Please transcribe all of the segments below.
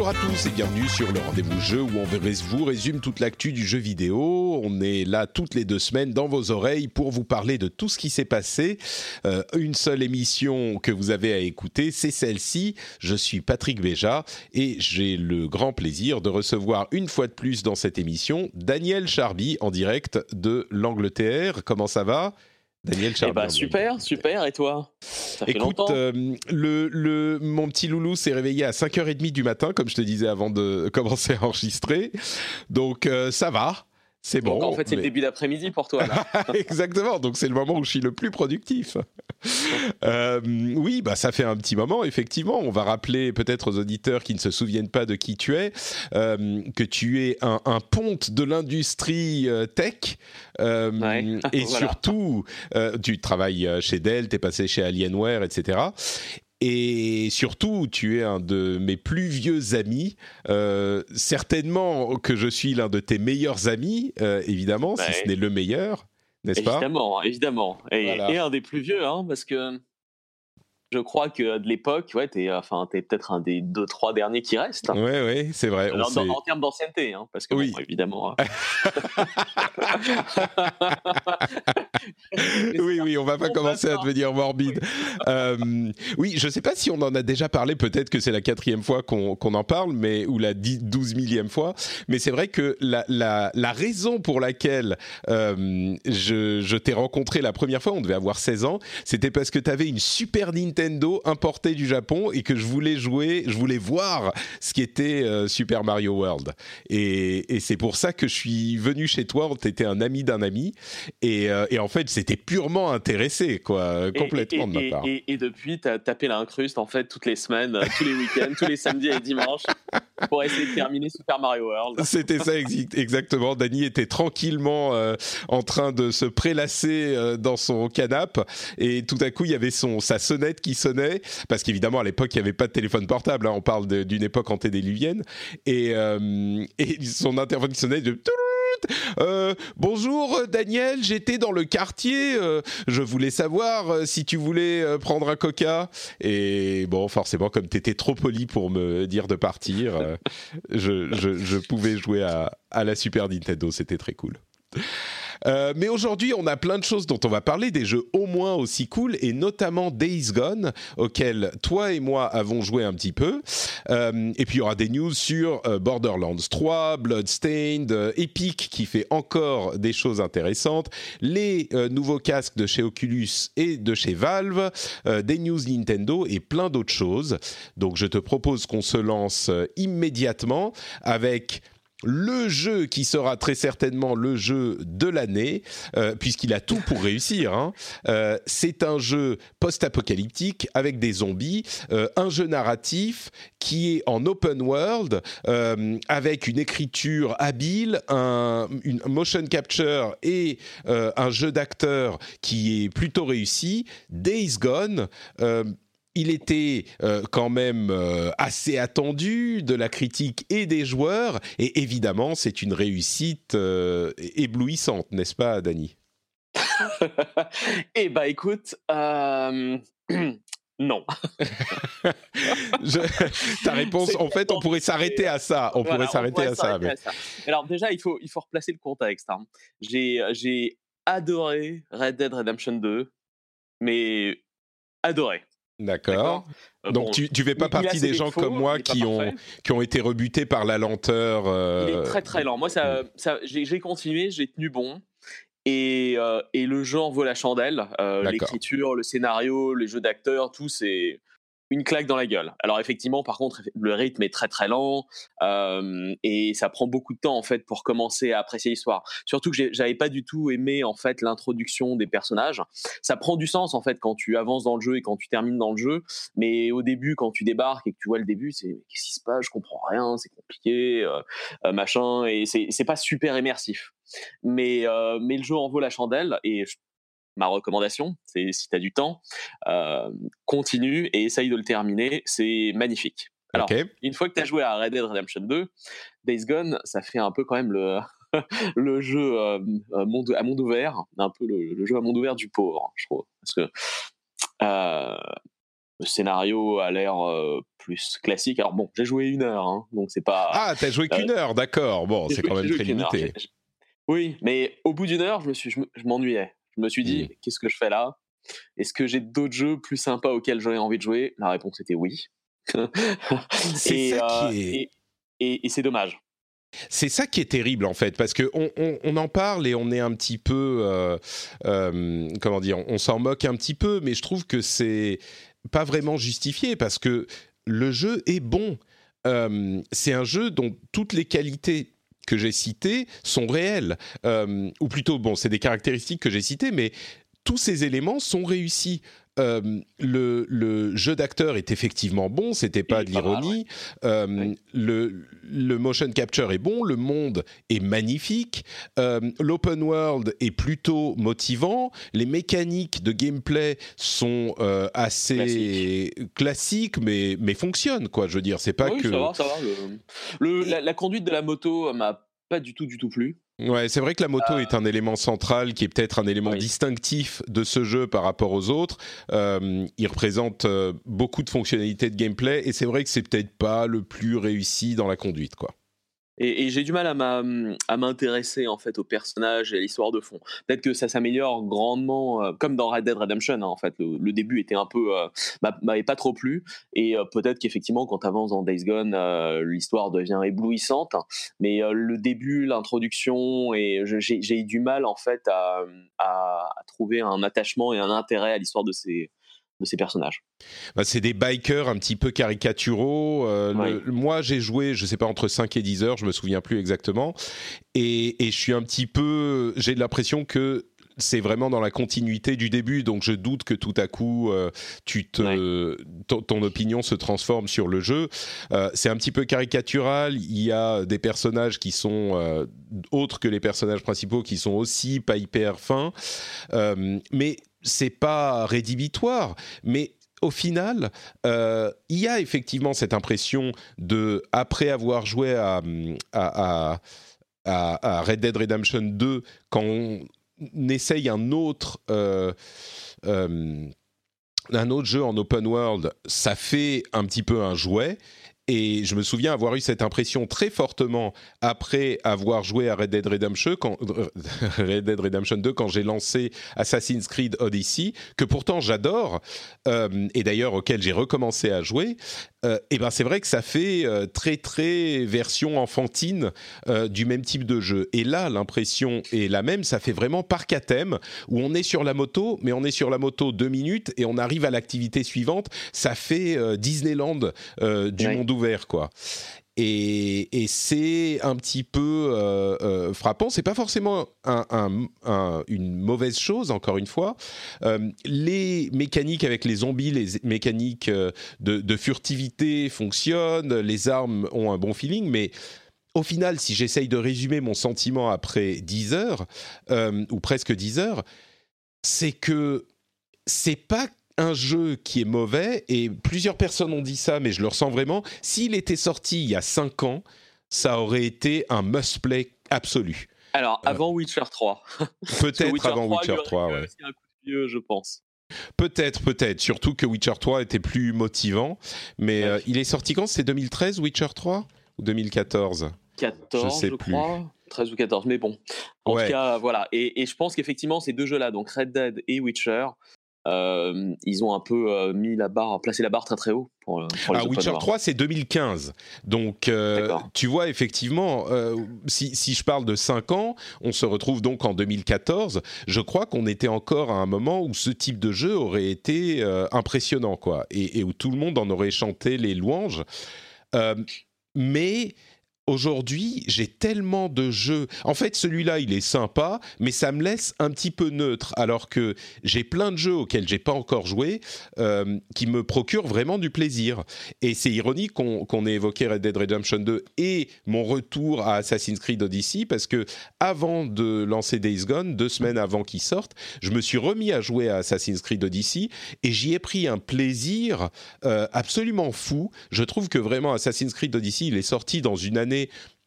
Bonjour à tous et bienvenue sur le rendez-vous jeu où on vous résume toute l'actu du jeu vidéo. On est là toutes les deux semaines dans vos oreilles pour vous parler de tout ce qui s'est passé. Euh, une seule émission que vous avez à écouter, c'est celle-ci. Je suis Patrick Béja et j'ai le grand plaisir de recevoir une fois de plus dans cette émission Daniel Charby en direct de l'Angleterre. Comment ça va? Daniel Eh bah, super, super. Et toi? Ça fait Écoute, euh, le, le, mon petit loulou s'est réveillé à 5h30 du matin, comme je te disais avant de commencer à enregistrer. Donc euh, ça va. C'est bon. en fait, c'est le début d'après-midi pour toi. Là. Exactement. Donc, c'est le moment où je suis le plus productif. euh, oui, bah, ça fait un petit moment, effectivement. On va rappeler peut-être aux auditeurs qui ne se souviennent pas de qui tu es, euh, que tu es un, un ponte de l'industrie euh, tech. Ouais. et voilà. surtout, tu travailles chez Dell, tu es passé chez Alienware, etc. Et surtout, tu es un de mes plus vieux amis. Euh, certainement que je suis l'un de tes meilleurs amis, euh, évidemment, si ce n'est le meilleur, n'est-ce pas? Évidemment, évidemment. Et, Voilà. et un des plus vieux, hein, parce que je crois que de l'époque, ouais, t'es enfin, t'es peut-être un des deux, trois derniers qui restent. Oui, oui, c'est vrai. Alors, dans- en termes d'ancienneté, hein, parce que Oui. bon, évidemment. hein. oui, oui, on va pas On commencer à passe devenir morbide. Euh, oui, je sais pas si on en a déjà parlé, peut-être que c'est la quatrième fois qu'on en parle, mais ou la dix- douze millième fois. Mais c'est vrai que la, la, la raison pour laquelle euh, je, je t'ai rencontré la première fois, on devait avoir 16 ans, c'était parce que tu avais une Super Nintendo importée du Japon et que je voulais jouer, je voulais voir ce qui était euh, Super Mario World. Et, et c'est pour ça que je suis venu chez toi. T'étais un ami d'un ami. Et, euh, et en fait, c'était purement intéressé, quoi, complètement et, de ma part. Et, depuis, t'as tapé l'incruste en fait toutes les semaines, euh, tous les week-ends, tous les samedis et dimanches pour essayer de terminer Super Mario World. C'était ça exactement. Dany était tranquillement euh, en train de se prélasser dans son canapé et tout à coup il y avait son sa sonnette qui sonnait parce qu'évidemment à l'époque il n'y avait pas de téléphone portable. hein, on parle d'une époque antédiluvienne et, euh, et son interphone qui sonnait de euh, bonjour Daniel, j'étais dans le quartier, euh, je voulais savoir euh, si tu voulais euh, prendre un coca. Et bon, forcément, comme tu étais trop poli pour me dire de partir, euh, je, pouvais jouer à la Super Nintendo, c'était très cool. Euh, mais aujourd'hui, on a plein de choses dont on va parler, des jeux au moins aussi cool, et notamment Days Gone, auquel toi et moi avons joué un petit peu. Euh, et puis il y aura des news sur euh, Borderlands 3, Bloodstained, Epic qui fait encore des choses intéressantes, les nouveaux casques de chez Oculus et de chez Valve, des news Nintendo et plein d'autres choses. Donc je te propose qu'on se lance immédiatement avec le jeu qui sera très certainement le jeu de l'année, euh, puisqu'il a tout pour réussir. hein. Euh, c'est un jeu post-apocalyptique avec des zombies, euh, un jeu narratif qui est en open world, avec une écriture habile, un une motion capture et un jeu d'acteur qui est plutôt réussi. Days Gone. Il était euh, quand même euh, assez attendu de la critique et des joueurs, et évidemment, c'est une réussite euh, éblouissante, n'est-ce pas, Dany? Eh bah écoute, non. Je- Ta réponse, en fait, on pourrait s'arrêter à ça. On Voilà, pourrait s'arrêter à ça. s'arrêter mais- à ça. Alors déjà, il faut, il faut replacer le contexte. hein. J'ai, j'ai adoré Red Dead Redemption 2, mais adoré. D'accord. Euh, Donc bon, tu, tu fais pas partie des gens comme moi qui ont, qui ont été rebutés par la lenteur. euh, Il est très très lent. Moi, ça, ça, j'ai, continué, j'ai tenu bon. Et, euh, et le genre vaut la chandelle. L'écriture, le scénario, les jeux d'acteurs, tout, c'est, une claque dans la gueule. Alors effectivement, par contre, le rythme est très très lent euh, et ça prend beaucoup de temps en fait pour commencer à apprécier l'histoire. Surtout que j'avais pas du tout aimé en fait l'introduction des personnages. Ça prend du sens en fait quand tu avances dans le jeu et quand tu termines dans le jeu, mais au début quand tu débarques et que tu vois le début, c'est qu'est-ce qui se passe? Je comprends rien, c'est compliqué, euh, euh, machin, et c'est pas super immersif. Mais mais le jeu en vaut la chandelle et ma recommandation, c'est si tu as du temps, euh, continue et essaye de le terminer, c'est magnifique. Alors, une fois que tu as joué à Red Dead Redemption 2, Days Gone, ça fait un peu quand même le, le jeu euh, à monde ouvert, un peu le, jeu à monde ouvert du pauvre, je trouve. Parce que euh, le scénario a l'air plus classique. Alors bon, j'ai joué une heure, hein, donc c'est pas. Ah, t'as joué qu'une heure, d'accord. Bon, c'est quand même très limité. Oui, mais au bout d'une heure, je me suis, je m'ennuyais. Je me suis dit, mmh. qu'est-ce que je fais là? Est-ce que j'ai d'autres jeux plus sympas auxquels j'aurais envie de jouer? La réponse était oui. c'est ça euh, qui est... et, c'est dommage. C'est ça qui est terrible en fait, parce que on, en parle et on est un petit peu, euh, euh, comment dire, on s'en moque un petit peu, mais je trouve que c'est pas vraiment justifié parce que le jeu est bon. c'est un jeu dont toutes les qualités que j'ai cités sont réels. Euh, ou plutôt, bon, c'est des caractéristiques que j'ai citées, mais tous ces éléments sont réussis. Euh, le, jeu d'acteur est effectivement bon, c'était pas de l'ironie. Euh, le, le, motion capture est bon, le monde est magnifique, euh, l'open world est plutôt motivant, les mécaniques de gameplay sont assez classiques, mais, mais fonctionnent, quoi. Je veux dire, c'est pas que. Ça va, ça va. la, conduite de la moto m'a pas du tout, du tout plu. Ouais, c'est vrai que la moto est un élément central qui est peut-être un élément distinctif de ce jeu par rapport aux autres. Euh, il représente euh, beaucoup de fonctionnalités de gameplay et c'est vrai que c'est peut-être pas le plus réussi dans la conduite, quoi. Et, j'ai du mal à m'intéresser en fait au personnage et à l'histoire de fond. Peut-être que ça s'améliore grandement, euh, comme dans Red Dead Redemption. Hein, en fait, le, début était un peu, euh, m'avait pas trop plu. Et euh, peut-être qu'effectivement, quand avances dans Days Gone, l'histoire devient éblouissante. Mais le début, l'introduction, et j'ai eu du mal en fait à, trouver un attachement et un intérêt à l'histoire de ces de ces personnages. Bah, c'est des bikers un petit peu caricaturaux. Euh, moi, j'ai joué, je sais pas, entre 5 et 10 heures, je me souviens plus exactement. Et, et je suis un petit peu. J'ai l'impression que c'est vraiment dans la continuité du début, donc je doute que tout à coup, euh, tu te, ton, opinion se transforme sur le jeu. Euh, c'est un petit peu caricatural. Il y a des personnages qui sont autres que les personnages principaux, qui sont aussi pas hyper fins. mais c'est pas rédhibitoire, mais au final, euh, il y a effectivement cette impression de, après avoir joué à, à, Red Dead Redemption 2, quand on essaye un autre, euh, euh, un autre jeu en open world, ça fait un petit peu un jouet. Et je me souviens avoir eu cette impression très fortement après avoir joué à Red Dead Redemption, quand, Red Dead Redemption 2 quand j'ai lancé Assassin's Creed Odyssey, que pourtant j'adore, euh, et d'ailleurs auquel j'ai recommencé à jouer. Euh, et ben c'est vrai que ça fait euh, très très version enfantine du même type de jeu. Et là, l'impression est la même. Ça fait vraiment parc à thème où on est sur la moto, mais on est sur la moto deux minutes et on arrive à l'activité suivante. Ça fait Disneyland du monde ouvert, quoi. Et, c'est un petit peu euh, euh, frappant. C'est pas forcément une mauvaise chose, encore une fois. Euh, les mécaniques avec les zombies, les mécaniques de, de, furtivité fonctionnent, les armes ont un bon feeling, mais au final, si j'essaye de résumer mon sentiment après 10 heures, ou presque 10 heures, c'est que c'est pas un jeu qui est mauvais, et plusieurs personnes ont dit ça, mais je le ressens vraiment, s'il était sorti il y a 5 ans, ça aurait été un must-play absolu. Alors, euh, avant Witcher 3. Peut-être avant Witcher 3, ouais. un coup de vieux, je pense. Peut-être, peut-être. Surtout que Witcher 3 était plus motivant. Mais euh, il est sorti quand? C'était 2013, Witcher 3 Ou 2014 14, je, sais je plus. crois. 13 ou 14, mais bon. En tout cas, voilà. Et, et je pense qu'effectivement, ces deux jeux-là, donc Red Dead et Witcher, euh, ils ont un peu mis la barre, placé la barre très très haut pour, pour les ah, Witcher 3, c'est 2015. Donc, tu vois, effectivement, si, si, je parle de 5 ans, on se retrouve donc en 2014. Je crois qu'on était encore à un moment où ce type de jeu aurait été impressionnant, quoi, et, et, où tout le monde en aurait chanté les louanges. mais aujourd'hui, j'ai tellement de jeux. En fait, celui-là, il est sympa, mais ça me laisse un petit peu neutre, alors que j'ai plein de jeux auxquels j'ai pas encore joué euh, qui me procurent vraiment du plaisir. Et c'est ironique qu'on ait évoqué Red Dead Redemption 2 et mon retour à Assassin's Creed Odyssey, parce que avant de lancer Days Gone, deux semaines avant qu'il sorte, je me suis remis à jouer à Assassin's Creed Odyssey et j'y ai pris un plaisir euh, absolument fou. Je trouve que vraiment Assassin's Creed Odyssey, il est sorti dans une année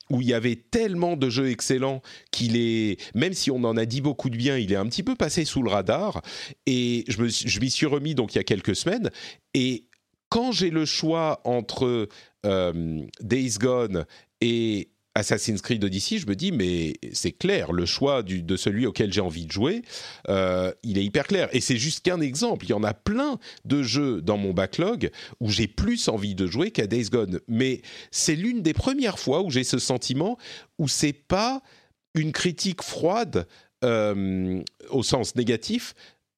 où il y avait tellement de jeux excellents qu'il est, même si on en a dit beaucoup de bien, il est un petit peu passé sous le radar. Et je, m'y suis remis donc il y a quelques semaines. Et quand j'ai le choix entre euh, Days Gone et Assassin's Creed Odyssey, je me dis, mais c'est clair, le choix de celui auquel j'ai envie de jouer, euh, il est hyper clair. Et c'est juste qu'un exemple. Il y en a plein de jeux dans mon backlog où j'ai plus envie de jouer qu'à Days Gone. Mais c'est l'une des premières fois où j'ai ce sentiment où c'est pas une critique froide euh, au sens négatif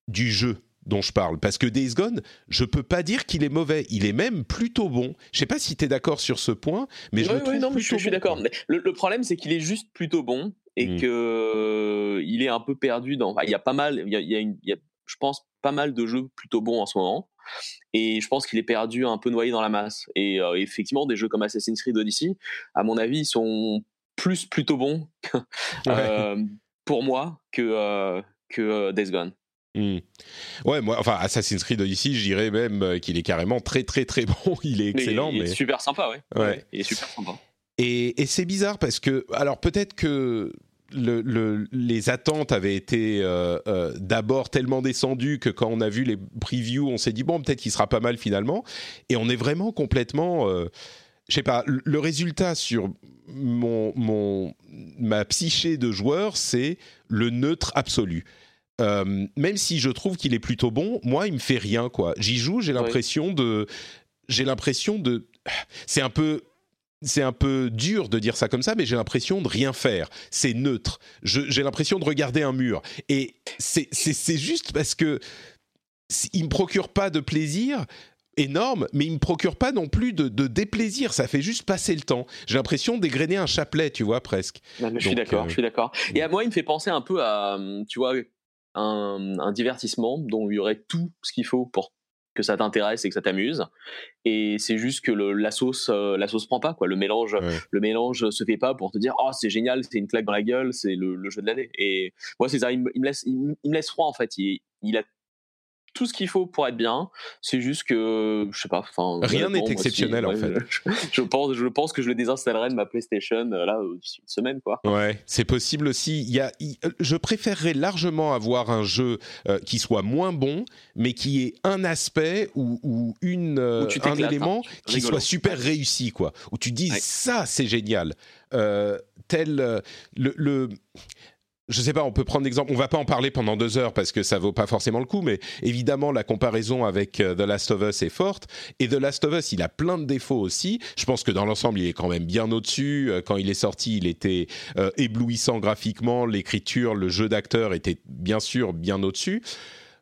du jeu dont je parle. Parce que Days Gone, je peux pas dire qu'il est mauvais. Il est même plutôt bon. Je sais pas si tu es d'accord sur ce point, mais je le trouve non, je, suis d'accord. Le, problème, c'est qu'il est juste plutôt bon et qu'il hmm. que euh, il est un peu perdu dans. Il y a pas mal. Il y a, je pense, pas mal de jeux plutôt bons en ce moment. Et je pense qu'il est perdu, un peu noyé dans la masse. Et euh, effectivement, des jeux comme Assassin's Creed Odyssey, à mon avis, ils sont plus plutôt bons euh, pour moi que, que Days Gone. Hmm. Ouais, moi, enfin, Assassin's Creed Odyssey, je dirais même euh, qu'il est carrément très, très, très bon. Il est excellent. Mais, il est super sympa, ouais. ouais. Il est super sympa. Et, et c'est bizarre parce que, alors peut-être que le, le, les attentes avaient été euh, euh, d'abord tellement descendues que quand on a vu les previews, on s'est dit bon, peut-être qu'il sera pas mal finalement. Et on est vraiment complètement. Euh, je sais pas, le résultat sur mon, mon, ma psyché de joueur, c'est le neutre absolu. Euh, même si je trouve qu'il est plutôt bon, moi, il me fait rien, quoi. J'y joue, j'ai l'impression de, j'ai l'impression de, c'est un peu, c'est un peu dur de dire ça comme ça, mais j'ai l'impression de rien faire. C'est neutre. J'ai l'impression de regarder un mur, et c'est juste parce que il me procure pas de plaisir énorme, mais il me procure pas non plus de, déplaisir. Ça fait juste passer le temps. J'ai l'impression d'égrener un chapelet, tu vois, presque. je suis d'accord, je suis d'accord. Et à moi, il me fait penser un peu à, tu vois, un, divertissement dont il y aurait tout ce qu'il faut pour que ça t'intéresse et que ça t'amuse. Et c'est juste que la sauce euh, la sauce prend pas quoi. Le mélange le mélange se fait pas pour te dire oh c'est génial c'est une claque dans la gueule c'est le, jeu de l'année. Et moi c'est ça il me, laisse il, me laisse froid en fait. Il, il a tout ce qu'il faut pour être bien. C'est juste que, je sais pas. Rien n'est exceptionnel en fait. Je, pense, je pense que je le désinstallerai de ma PlayStation euh, là d'ici une semaine, quoi. Ouais, c'est possible aussi. Il y a, euh, je préférerais largement avoir un jeu euh, qui soit moins bon, mais qui ait un aspect ou, une un élément hein. qui soit super réussi, quoi. Où tu dis ça, c'est génial. tel le, le je sais pas, on peut prendre l'exemple, on va pas en parler pendant deux heures parce que ça vaut pas forcément le coup, mais évidemment la comparaison avec euh, The Last of Us est forte et The Last of Us il a plein de défauts aussi. Je pense que dans l'ensemble il est quand même bien au-dessus. Euh, quand il est sorti, il était euh, éblouissant graphiquement, l'écriture, le jeu d'acteur était bien sûr bien au-dessus,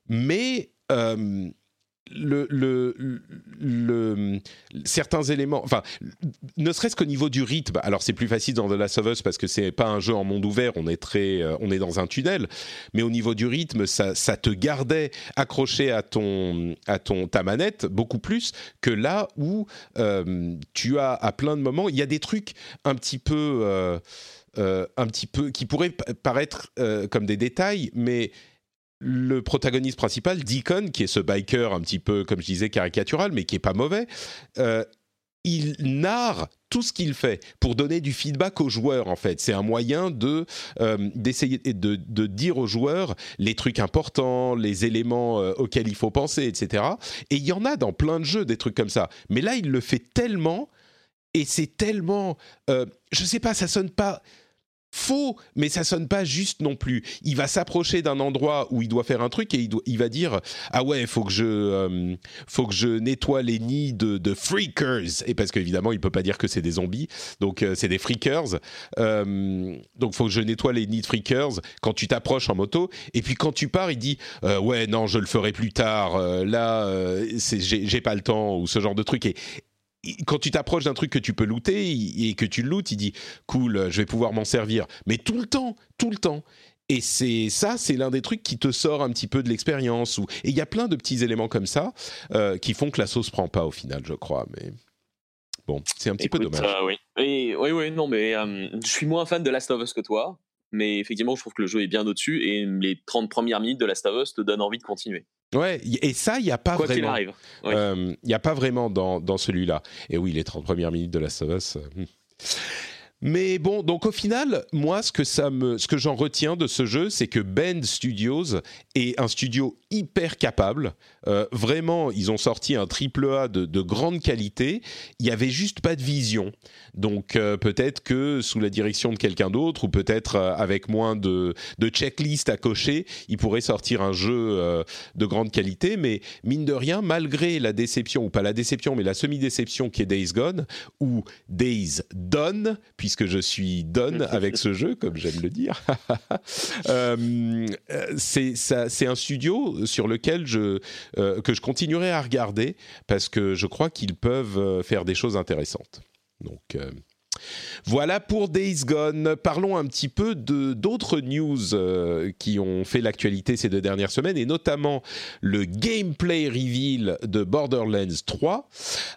mais certains éléments, enfin, ne serait-ce qu'au niveau du rythme. Alors, c'est plus facile dans The Last of Us parce que c'est pas un jeu en monde ouvert, on est très, euh, on est dans un tunnel. Mais au niveau du rythme, ça, ça, te gardait accroché à ton, à ton, ta manette beaucoup plus que là où euh, tu as à plein de moments, il y a des trucs un petit peu, euh, un petit peu, qui pourraient paraître comme des détails, mais le protagoniste principal, Deacon, qui est ce biker un petit peu, comme je disais, caricatural, mais qui est pas mauvais, euh, il narre tout ce qu'il fait pour donner du feedback aux joueurs en fait. C'est un moyen de euh, d'essayer de, dire aux joueurs les trucs importants, les éléments euh, auxquels il faut penser, etc. Et il y en a dans plein de jeux des trucs comme ça. Mais là, il le fait tellement et c'est tellement, je sais pas, ça sonne pas faux, mais ça sonne pas juste non plus. Il va s'approcher d'un endroit où il doit faire un truc et il, va dire ah ouais, faut que je euh, faut que je nettoie les nids de, freakers et parce qu'évidemment il peut pas dire que c'est des zombies, donc euh, c'est des freakers. Euh, donc faut que je nettoie les nids de freakers quand tu t'approches en moto et puis quand tu pars il dit ouais non je le ferai plus tard. là j'ai pas le temps ou ce genre de truc et quand tu t'approches d'un truc que tu peux looter et que tu le lootes, il dit cool, je vais pouvoir m'en servir. Mais tout le temps, tout le temps. Et c'est ça, c'est l'un des trucs qui te sort un petit peu de l'expérience. Et il y a plein de petits éléments comme ça euh, qui font que la sauce prend pas au final, je crois. Mais bon, c'est un petit peu dommage. Euh, oui. oui, oui, non, mais euh, je suis moins fan de Last of Us que toi. Mais effectivement, je trouve que le jeu est bien au-dessus et les 30 premières minutes de Last of Us te donnent envie de continuer. Ouais, et ça, il n'y a pas Quoi vraiment. arrive. Il n'y a pas vraiment dans, dans celui-là. Et oui, les 30 premières minutes de of Us. Mais bon, donc au final, moi, ce que j'en retiens de ce jeu, c'est que Bend Studios est un studio hyper capable. Euh, vraiment, ils ont sorti un triple A de, de, grande qualité. Il y avait juste pas de vision. Donc euh, peut-être que sous la direction de quelqu'un d'autre, ou peut-être euh, avec moins de, de checklist à cocher, ils pourraient sortir un jeu de grande qualité. Mais mine de rien, malgré la déception ou pas la déception, mais la semi-déception qui est Days Gone ou Days Done, puisque que je suis done avec ce jeu, comme j'aime le dire. euh, c'est un studio sur lequel je, euh, que je continuerai à regarder parce que je crois qu'ils peuvent euh, faire des choses intéressantes. Donc, voilà pour Days Gone. Parlons un petit peu de d'autres news euh, qui ont fait l'actualité ces deux dernières semaines et notamment le gameplay reveal de Borderlands 3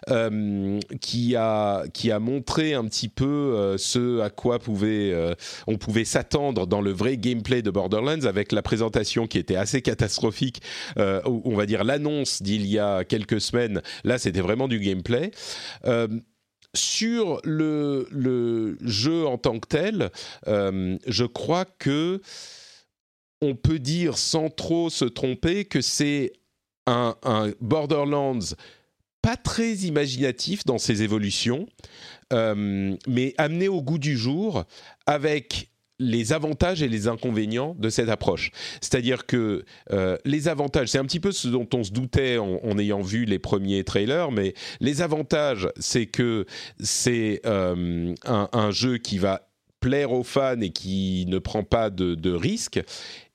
euh, qui a qui a montré un petit peu euh, ce à quoi on pouvait s'attendre dans le vrai gameplay de Borderlands avec la présentation qui était assez catastrophique on va dire l'annonce d'il y a quelques semaines là c'était vraiment du gameplay sur le, jeu en tant que tel, euh, je crois que on peut dire sans trop se tromper que c'est un, Borderlands pas très imaginatif dans ses évolutions, euh, mais amené au goût du jour avec les avantages et les inconvénients de cette approche. C'est-à-dire que euh, les avantages, c'est un petit peu ce dont on se doutait en, ayant vu les premiers trailers, mais les avantages, c'est que c'est euh, un, jeu qui va plaire aux fans et qui ne prend pas de, risques.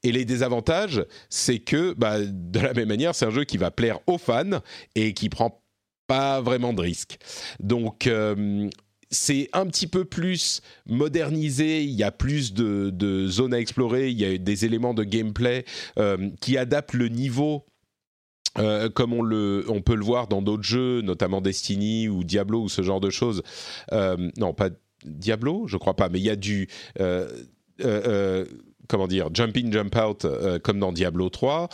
Et les désavantages, c'est que, bah, de la même manière, c'est un jeu qui va plaire aux fans et qui prend pas vraiment de risques. Donc, euh, c'est un petit peu plus modernisé, il y a plus de, zones à explorer, il y a des éléments de gameplay euh, qui adaptent le niveau euh, comme on, peut le voir dans d'autres jeux, notamment Destiny ou Diablo ou ce genre de choses. Euh, non, pas Diablo, je crois pas, mais il y a du comment dire, jump in, jump out, comme dans Diablo 3.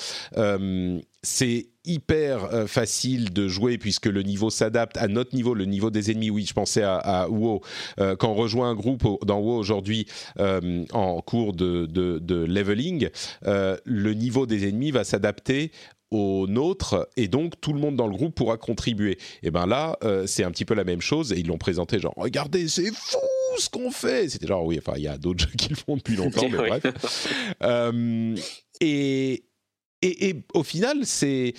c'est hyper euh, facile de jouer puisque le niveau s'adapte à notre niveau, le niveau des ennemis. Oui, je pensais à, WoW. Euh, quand on rejoint un groupe dans WoW aujourd'hui euh, en cours de, de leveling, le niveau des ennemis va s'adapter au nôtre et donc tout le monde dans le groupe pourra contribuer. Et ben là, c'est un petit peu la même chose et ils l'ont présenté genre regardez, c'est fou ce qu'on fait. C'était genre oui, enfin il y a d'autres jeux qui le font depuis longtemps, mais bref. et, et, au final, c'est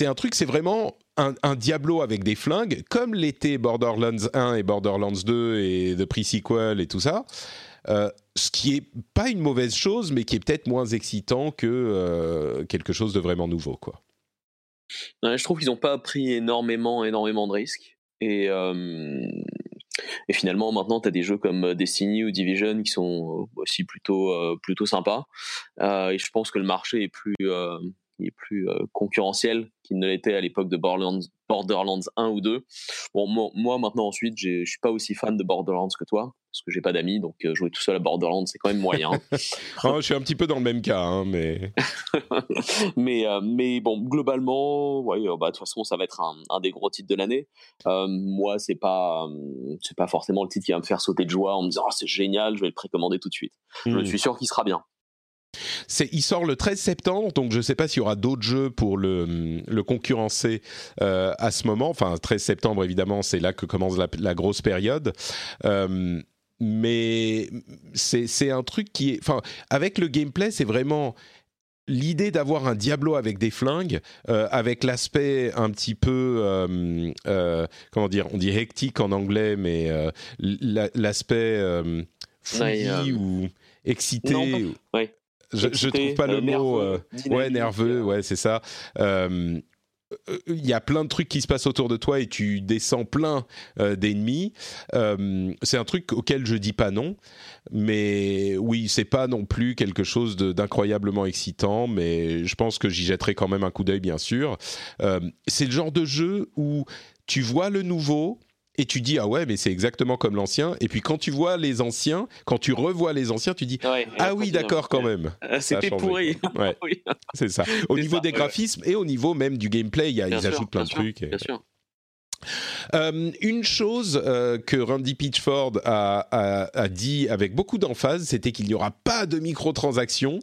un truc, c'est vraiment un, Diablo avec des flingues, comme l'était Borderlands 1 et Borderlands 2 et The Pre-Sequel et tout ça. Euh, ce qui est pas une mauvaise chose, mais qui est peut-être moins excitant que euh, quelque chose de vraiment nouveau, quoi. je trouve qu'ils n'ont pas pris énormément, énormément de risques. Et, euh, et finalement, maintenant, tu as des jeux comme Destiny ou Division qui sont aussi plutôt, plutôt sympas. et je pense que le marché est plus, est plus euh, concurrentiel qu'il ne l'était à l'époque de Borderlands, Borderlands 1 ou 2. Bon, moi, maintenant ensuite, je suis pas aussi fan de Borderlands que toi parce que j'ai pas d'amis, donc euh, jouer tout seul à Borderlands c'est quand même moyen. je suis un petit peu dans le même cas, hein, mais mais euh, mais bon, globalement, ouais, bah, de toute façon, ça va être un, des gros titres de l'année. moi, c'est pas c'est pas forcément le titre qui va me faire sauter de joie en me disant oh, c'est génial, je vais le précommander tout de suite. Je hmm. suis sûr qu'il sera bien il sort le 13 septembre, donc je ne sais pas s'il y aura d'autres jeux pour le, le concurrencer euh, à ce moment. Enfin, 13 septembre, évidemment, c'est là que commence la, grosse période. Euh, mais c'est un truc qui est, enfin, avec le gameplay, c'est vraiment l'idée d'avoir un Diablo avec des flingues, euh, avec l'aspect un petit peu, euh, euh, comment dire, on dit hectique en anglais, mais l'aspect fouillis ou excité. Je, je trouve pas le mot. ouais, nerveux, ouais, c'est ça il y a plein de trucs qui se passent autour de toi et tu descends plein d'ennemis. c'est un truc auquel je dis pas non. Mais oui, c'est pas non plus quelque chose d'incroyablement excitant, mais je pense que j'y jetterai quand même un coup d'œil, bien sûr. Euh, c'est le genre de jeu où tu vois le nouveau, et tu dis ah ouais mais c'est exactement comme l'ancien. Et puis quand tu vois les anciens quand tu revois les anciens tu dis ah oui d'accord quand même. euh, c'était pourri. C'est ça. Au niveau des graphismes et au niveau même du gameplay il y a, ils ajoutent plein de trucs bien sûr euh, une chose euh, que Randy Pitchford a, a, dit avec beaucoup d'emphase, c'était qu'il n'y aura pas de microtransactions,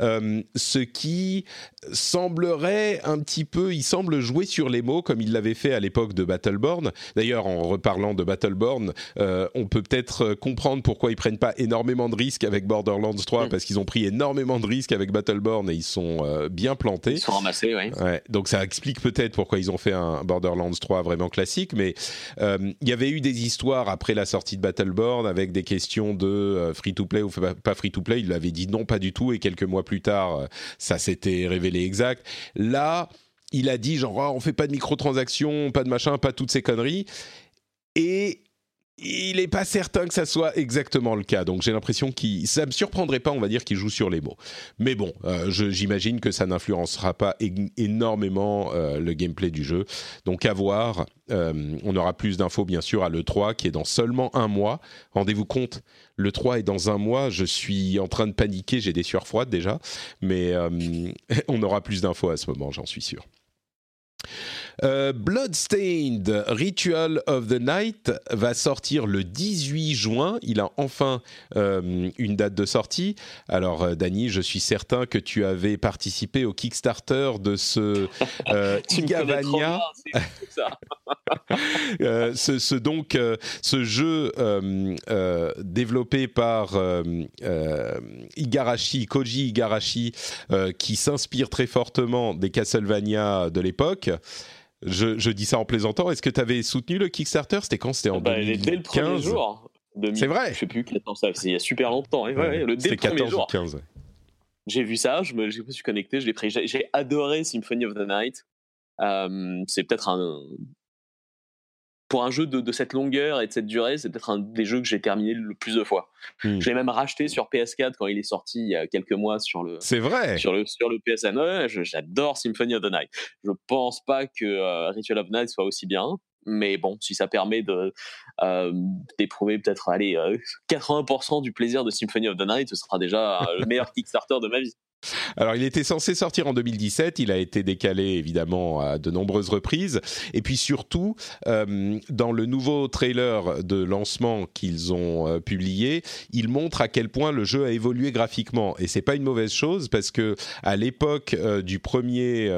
euh, ce qui semblerait un petit peu, il semble jouer sur les mots comme il l'avait fait à l'époque de Battleborn. D'ailleurs, en reparlant de Battleborn, on peut peut-être comprendre pourquoi ils prennent pas énormément de risques avec Borderlands 3, mm. parce qu'ils ont pris énormément de risques avec Battleborn et ils sont bien plantés. Ils sont ramassés, oui. Ouais, donc ça explique peut-être pourquoi ils ont fait un Borderlands 3 vraiment clair classique, mais euh, il y avait eu des histoires après la sortie de Battleborn avec des questions de euh, free-to-play ou pas free-to-play. Il avait dit non, pas du tout, et quelques mois plus tard, euh, ça s'était révélé exact. Là, il a dit genre, oh, on fait pas de microtransactions, pas de machin, pas toutes ces conneries. Et il n'est pas certain que ça soit exactement le cas. Donc j'ai l'impression qu'il, ça me surprendrait pas, on va dire, qu'il joue sur les mots. Mais bon, euh, j'imagine que ça n'influencera pas énormément euh, le gameplay du jeu. Donc à voir. Euh, on aura plus d'infos bien sûr à le 3 qui est dans seulement un mois. Rendez-vous compte, le 3 est dans un mois. Je suis en train de paniquer, j'ai des sueurs froides déjà, mais on aura plus d'infos à ce moment, j'en suis sûr. Euh, Bloodstained Ritual of the Night va sortir le 18 juin. Il a enfin euh, une date de sortie. Alors, euh, Dany, je suis certain que tu avais participé au Kickstarter de ce Igavania. ce, ce, donc ce jeu développé par Igarashi, Koji Igarashi, qui s'inspire très fortement des Castlevania de l'époque. Je, dis ça en plaisantant. Est-ce que tu avais soutenu le Kickstarter? C'était quand? C'était en bah, 2015 Dès le premier jour. C'est vrai. Je sais plus. C'est il y a super longtemps. Hein. le, dès le 14 jour. 15. J'ai vu ça. Je me, je me suis connecté. Je l'ai pris. J'ai adoré Symphony of the Night. Euh, c'est peut-être un, pour un jeu de, cette longueur et de cette durée, c'est peut-être un des jeux que j'ai terminé le plus de fois. Hmm. J'ai même racheté sur PS4 quand il est sorti il y a quelques mois sur le. C'est vrai. Sur le sur le PSN. j'adore Symphony of the Night. Je pense pas que euh, Ritual of Night soit aussi bien, mais bon, si ça permet de euh, d'éprouver peut-être aller 80% euh, du plaisir de Symphony of the Night, ce sera déjà le meilleur Kickstarter de ma vie. Alors, il était censé sortir en 2017. Il a été décalé évidemment à de nombreuses reprises. Et puis surtout, euh, dans le nouveau trailer de lancement qu'ils ont euh, publié, il montre à quel point le jeu a évolué graphiquement. Et c'est pas une mauvaise chose parce que à l'époque euh, du premier,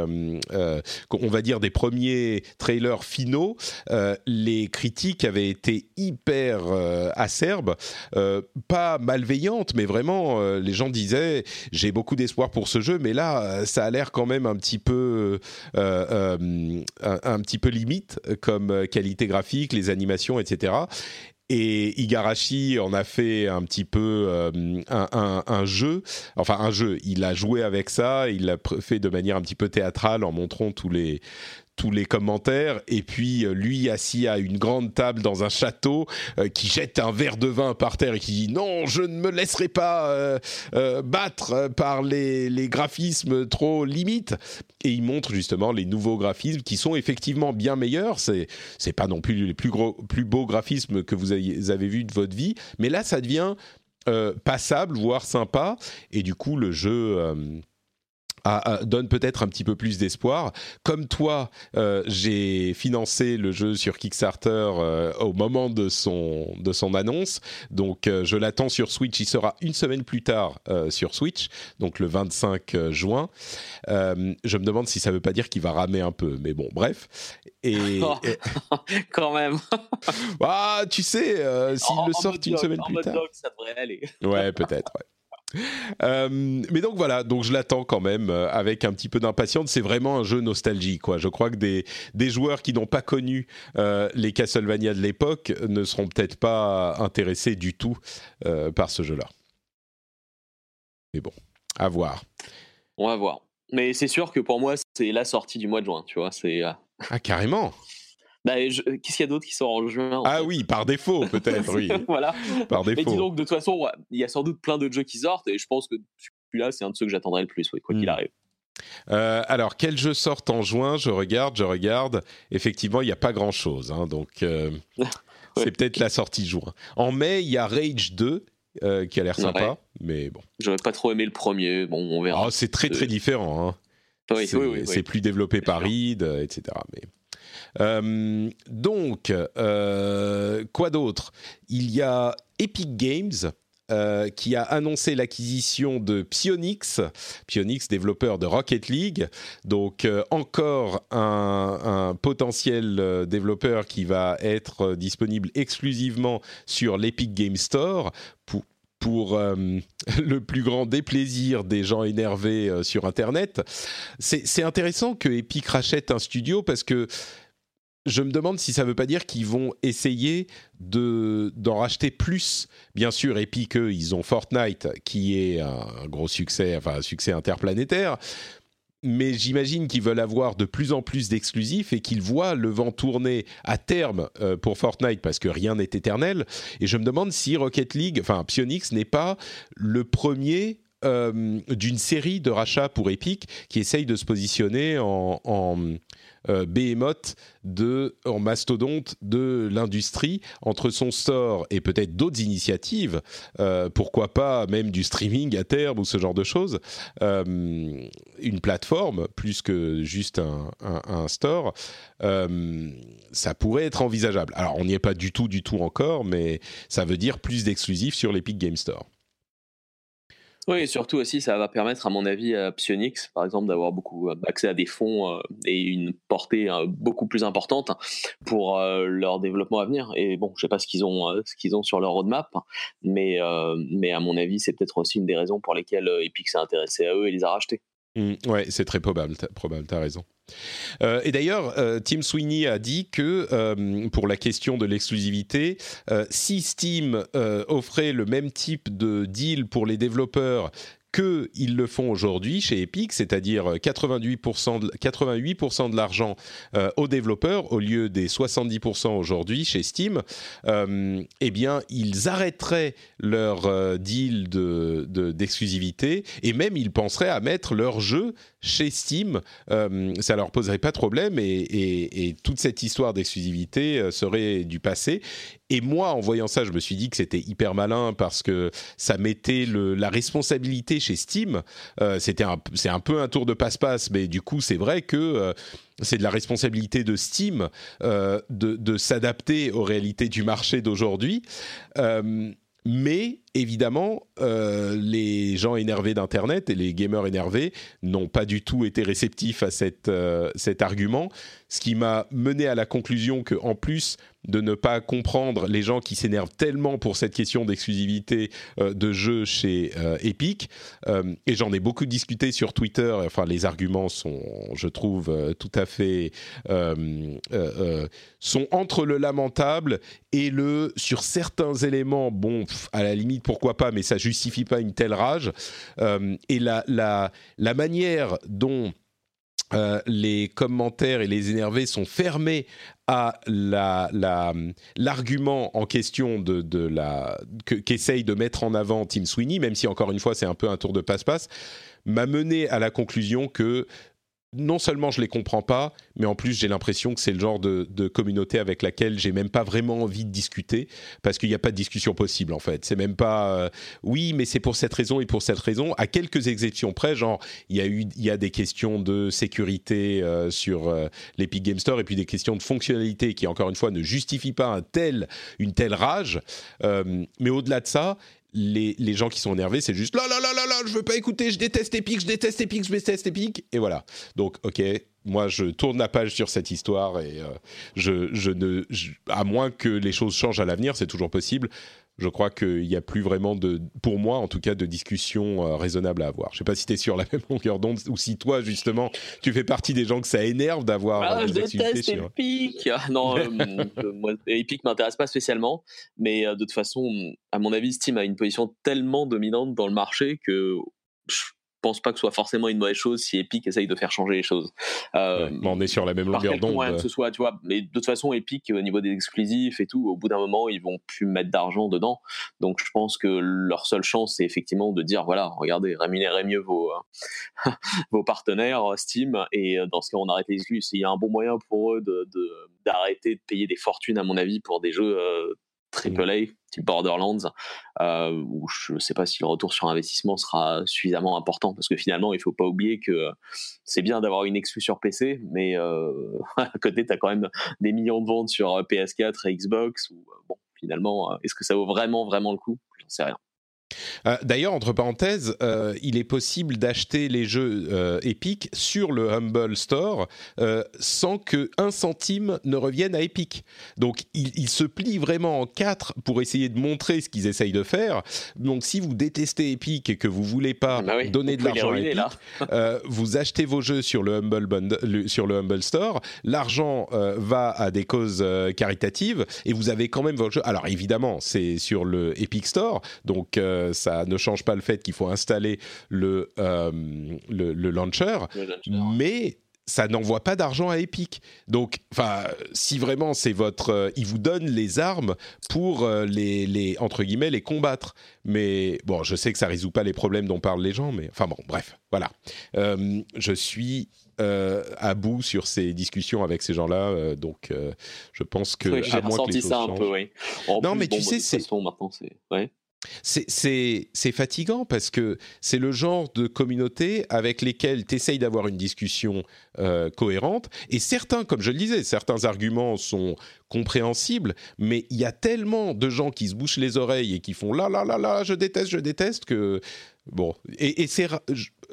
on va dire des premiers trailers finaux, les critiques avaient été hyper acerbes, pas malveillantes, mais vraiment, les gens disaient j'ai beaucoup d'espoir pour ce jeu, mais là, euh, ça a l'air quand même un petit peu, euh, euh, un, petit peu limite comme qualité graphique, les animations, etc. Et Igarashi en a fait un petit peu un, un, jeu, enfin un jeu. Il a joué avec ça, il l'a fait de manière un petit peu théâtrale en montrant tous les tous les commentaires, et puis euh, lui assis à une grande table dans un château, euh, qui jette un verre de vin par terre et qui dit non, je ne me laisserai pas euh, battre par les, les, graphismes trop limites. Et il montre justement les nouveaux graphismes qui sont effectivement bien meilleurs. C'est c'est pas non plus les plus gros, plus beaux graphismes que vous avez, avez vus de votre vie, mais là ça devient passable, voire sympa, et du coup le jeu donne peut-être un petit peu plus d'espoir. Comme toi, euh, j'ai financé le jeu sur Kickstarter euh, au moment de son, de son annonce, donc euh, je l'attends sur Switch. Il sera une semaine plus tard sur Switch, donc le 25 juin. je me demande si ça ne veut pas dire qu'il va ramer un peu, mais bon, bref. Et, quand même. ah, tu sais, s'il le sort une semaine plus tard. ça devrait aller. ouais, peut-être. Ouais. Euh, mais donc voilà, donc je l'attends quand même euh, avec un petit peu d'impatience. C'est vraiment un jeu nostalgique, quoi. Je crois que des, des joueurs qui n'ont pas connu euh, les Castlevania de l'époque ne seront peut-être pas intéressés du tout par ce jeu-là. Mais bon, à voir. On va voir. Mais c'est sûr que pour moi, c'est la sortie du mois de juin, tu vois. C'est ah carrément. Bah, Qu'est-ce qu'il y a d'autre qui sort en juin Ah oui, par défaut peut-être, oui. voilà. Par défaut. Mais disons que de toute façon, il y a sans doute plein de jeux qui sortent et je pense que celui-là, c'est un de ceux que j'attendrai le plus, quoi qu'il hmm. arrive. Euh, alors, quels jeux sortent en juin? Je regarde, je regarde. Effectivement, il n'y a pas grand-chose. Hein, donc, euh, c'est peut-être la sortie juin. En mai, il y a Rage 2 euh, qui a l'air sympa, mais bon. J'aurais pas trop aimé le premier. Bon, on verra. Oh, c'est très très différent. Hein. Oui, c'est plus développé par id, etc. Mais euh, donc, euh, quoi d'autre? Il y a Epic Games. Euh, qui a annoncé l'acquisition de Pionix, Pionix développeur de Rocket League, donc encore un, potentiel développeur qui va être disponible exclusivement sur l'Epic Game Store pour le plus grand déplaisir des gens énervés sur Internet. C'est intéressant que Epic rachète un studio parce que je me demande si ça ne veut pas dire qu'ils vont essayer de d'en racheter plus. Bien sûr, Epic, eux, ils ont Fortnite, qui est un gros succès, enfin un succès interplanétaire. Mais j'imagine qu'ils veulent avoir de plus en plus d'exclusifs et qu'ils voient le vent tourner à terme euh, pour Fortnite parce que rien n'est éternel. Et je me demande si Rocket League, enfin Pionix, n'est pas le premier euh, d'une série de rachats pour Epic qui essaye de se positionner en, euh, behemoth de, en mastodonte de l'industrie entre son store et peut-être d'autres initiatives, euh, pourquoi pas même du streaming à terme ou ce genre de choses, euh, une plateforme plus que juste un, un store, ça pourrait être envisageable. Alors on n'y est pas du tout, du tout encore, mais ça veut dire plus d'exclusifs sur l'Epic Game Store. Oui, et surtout aussi, ça va permettre, à mon avis, à Psionix, par exemple, d'avoir beaucoup euh, accès à des fonds euh, et une portée euh, beaucoup plus importante pour leur développement à venir. Et bon, je sais pas ce qu'ils ont, ce qu'ils ont sur leur roadmap, mais, mais à mon avis, c'est peut-être aussi une des raisons pour lesquelles Epic s'est intéressé à eux et les a rachetés. Mmh, ouais, c'est très probable, probable, as raison. Euh, et d'ailleurs, euh, Tim Sweeney a dit que euh, pour la question de l'exclusivité, si Steam offrait le même type de deal pour les développeurs qu'ils le font aujourd'hui chez Epic, c'est-à-dire 88%, de, 88 de l'argent euh, aux développeurs au lieu des 70% aujourd'hui chez Steam, euh, eh bien, ils arrêteraient leur euh, deal de, d'exclusivité et même ils penseraient à mettre leur jeu chez Steam. ça leur poserait pas de problème et, et, et toute cette histoire d'exclusivité serait du passé. Et moi, en voyant ça, je me suis dit que c'était hyper malin parce que ça mettait la responsabilité chez Steam. Euh, c'était c'est un peu un tour de passe-passe, mais du coup, c'est vrai que euh, c'est de la responsabilité de Steam euh, de, de s'adapter aux réalités du marché d'aujourd'hui. mais évidemment, les gens énervés d'Internet et les gamers énervés n'ont pas du tout été réceptifs à cette, cet argument, ce qui m'a mené à la conclusion que, en plus, de ne pas comprendre les gens qui s'énervent tellement pour cette question d'exclusivité euh, de jeux chez euh, Epic. Euh, et j'en ai beaucoup discuté sur Twitter. Enfin, les arguments sont, je trouve, tout à fait sont entre le lamentable et le sur certains éléments. Bon, à la limite, pourquoi pas, mais ça justifie pas une telle rage. et la, la, la manière dont les commentaires et les énervés sont fermés à l'argument la, en question de, de la qu'essaye de mettre en avant Tim Sweeney, même si encore une fois c'est un peu un tour de passe-passe, m'a mené à la conclusion que non seulement je les comprends pas, mais en plus j'ai l'impression que c'est le genre de, communauté avec laquelle j'ai même pas vraiment envie de discuter parce qu'il n'y a pas de discussion possible en fait. C'est même pas euh, oui, mais c'est pour cette raison et pour cette raison. À quelques exceptions près, genre il y a eu il y a des questions de sécurité euh, sur euh, l'Epic Game Store et puis des questions de fonctionnalité qui encore une fois ne justifient pas une telle rage. mais au-delà de ça, les, gens qui sont énervés, c'est juste là, là, là, là, là, je veux pas écouter, je déteste Epic, je déteste Epic, je déteste Epic, et voilà. Donc, ok, moi, je tourne la page sur cette histoire et euh, je, ne, à moins que les choses changent à l'avenir, c'est toujours possible je crois qu'il n'y a plus vraiment de, pour moi en tout cas, de discussion euh, raisonnable à avoir. Je ne sais pas si tu es sur la même longueur d'onde ou si toi justement tu fais partie des gens que ça énerve d'avoir. Ah, je déteste Epic. Non, euh, moi, Epic m'intéresse pas spécialement, mais euh, de toute façon, à mon avis, Steam a une position tellement dominante dans le marché que pense pas que ce soit forcément une mauvaise chose si Epic essaye de faire changer les choses. Euh, on est sur la même longueur d'onde. ce soit, tu vois. Mais de toute façon, Epic, au niveau des exclusifs et tout, au bout d'un moment, ils vont plus mettre d'argent dedans. Donc, je pense que leur seule chance, c'est effectivement de dire, voilà, regardez, rémunérez mieux vos, vos partenaires Steam. Et dans ce cas, on arrête les exclus. Il y a un bon moyen pour eux de, d'arrêter de, payer des fortunes, à mon avis, pour des jeux euh, triple A, Borderlands, euh, où je ne sais pas si le retour sur investissement sera suffisamment important, parce que finalement, il ne faut pas oublier que c'est bien d'avoir une exclu sur PC, mais euh, à côté, tu as quand même des millions de ventes sur PS4 et Xbox, finalement, est-ce que ça vaut vraiment, vraiment le coup? J'en sais rien. Euh, d'ailleurs, entre parenthèses, euh, il est possible d'acheter les jeux euh, Epic sur le Humble Store sans que un centime ne revienne à Epic. Donc, il, se plie vraiment en quatre pour essayer de montrer ce qu'ils essayent de faire. Donc, si vous détestez Epic et que vous voulez pas ah bah donner de l'argent à Epic, vous achetez vos jeux sur le Humble, sur le Humble Store. L'argent va à des causes caritatives et vous avez quand même vos jeux. Alors, évidemment, c'est sur le Epic Store, donc ça ne change pas le fait qu'il faut installer le, euh, le, launcher, mais ça n'envoie pas d'argent à Epic. Donc, enfin, si vraiment c'est votre, euh, il vous donne les armes pour euh, les, les, entre guillemets les combattre. Mais bon, je sais que ça résout pas les problèmes dont parlent les gens, mais enfin bon, bref, voilà. je suis à bout sur ces discussions avec ces gens-là, donc je pense que oui, que les ça un peu, oui. non, mais tu sais, c'est maintenant, c'est ouais. C'est fatigant parce que c'est le genre de communauté avec lesquelles tu essayes d'avoir une discussion euh, cohérente. Et certains, comme je le disais, certains arguments sont compréhensibles, mais il y a tellement de gens qui se bouchent les oreilles et qui font là, là, là, là, je déteste, je déteste que. Bon. Et, c'est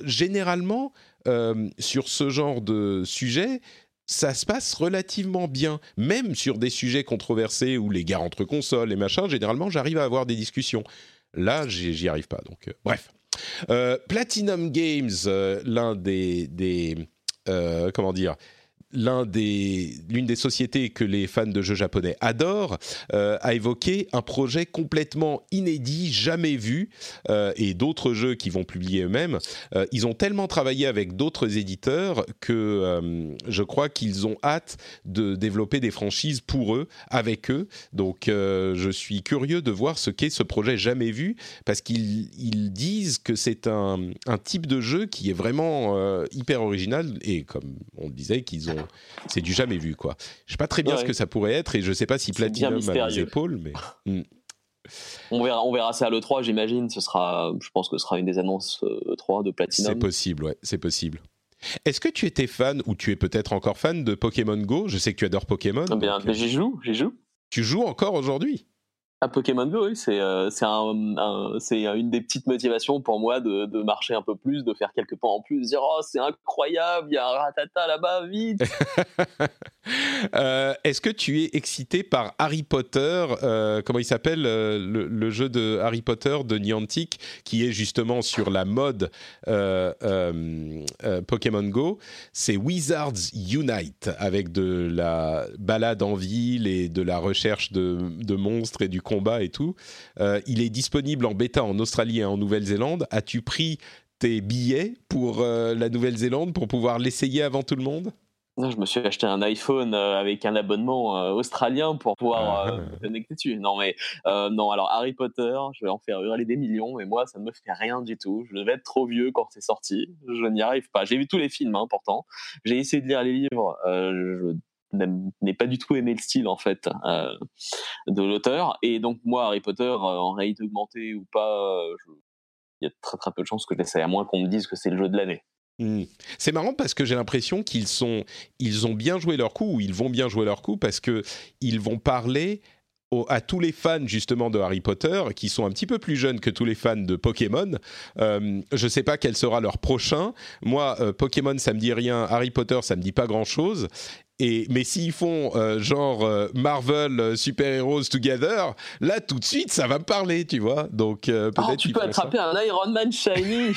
généralement euh, sur ce genre de sujet, ça se passe relativement bien, même sur des sujets controversés ou les guerres entre consoles et machin. Généralement, j'arrive à avoir des discussions. Là, j'y arrive pas. Donc, euh, bref. Euh, Platinum Games, euh, l'un des, des comment dire, l'un des, l'une des sociétés que les fans de jeux japonais adorent, euh, a évoqué un projet complètement inédit, jamais vu, euh, et d'autres jeux qui vont publier eux-mêmes. Euh, ils ont tellement travaillé avec d'autres éditeurs que je crois qu'ils ont hâte de développer des franchises pour eux, avec eux. Donc je suis curieux de voir ce qu'est ce projet jamais vu, parce qu'ils ils disent que c'est un, un, type de jeu qui est vraiment hyper original, et comme on le disait, qu'ils ont c'est du jamais vu, quoi. Je sais pas très bien ce que ça pourrait être et je sais pas si Platinum a les épaules, mais. Hmm. On verra, on verra ça à l'E3, j'imagine. Ce sera, je pense que ce sera une des annonces E3 de Platinum. C'est possible, ouais, c'est possible. Est-ce que tu étais fan, ou tu es peut-être encore fan de Pokémon Go? Je sais que tu adores Pokémon. Eh bien, euh, j'y joue, j'y joue. Tu joues encore aujourd'hui? À Pokémon Go, oui, c'est euh, c'est une des petites motivations pour moi de, marcher un peu plus, de faire quelques pas en plus, de dire oh c'est incroyable, il y a un ratata là-bas, vite. euh, Est-ce que tu es excité par Harry Potter euh, Comment il s'appelle le, jeu de Harry Potter de Niantic qui est justement sur la mode Pokémon Go? C'est Wizards Unite avec de la balade en ville et de la recherche de, monstres et du combat et tout. Euh, il est disponible en bêta en Australie et en Nouvelle-Zélande. As-tu pris tes billets pour euh, la Nouvelle-Zélande pour pouvoir l'essayer avant tout le monde? Je me suis acheté un iPhone euh, avec un abonnement australien pour pouvoir ah, euh, connecter dessus. Non, mais non, alors Harry Potter, je vais en faire hurler des millions, mais moi, ça ne me fait rien du tout. Je devais être trop vieux quand c'est sorti. Je n'y arrive pas. J'ai vu tous les films, hein, pourtant. J'ai essayé de lire les livres. je n'ai pas du tout aimé le style en fait de l'auteur et donc moi Harry Potter en réalité augmentée ou pas il y a très très peu de chances que j'essaie à moins qu'on me dise que c'est le jeu de l'année Hmm. C'est marrant parce que j'ai l'impression qu'ils sont, ils ont bien joué leur coup ou ils vont bien jouer leur coup parce que ils vont parler à tous les fans justement de Harry Potter qui sont un petit peu plus jeunes que tous les fans de Pokémon. Euh, je ne sais pas quel sera leur prochain. Moi, euh, Pokémon, ça me dit rien. Harry Potter, ça me dit pas grand chose. Et, mais s'ils font euh, genre Marvel Super Heroes Together, là tout de suite ça va me parler, tu vois. Donc peut-être oh, tu peux attraper un Iron Man shiny.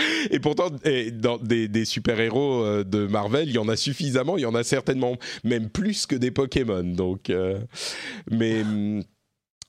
Et pourtant, dans des, super-héros euh, de Marvel, il y en a suffisamment, il y en a certainement même plus que des Pokémon. Donc, euh, mais.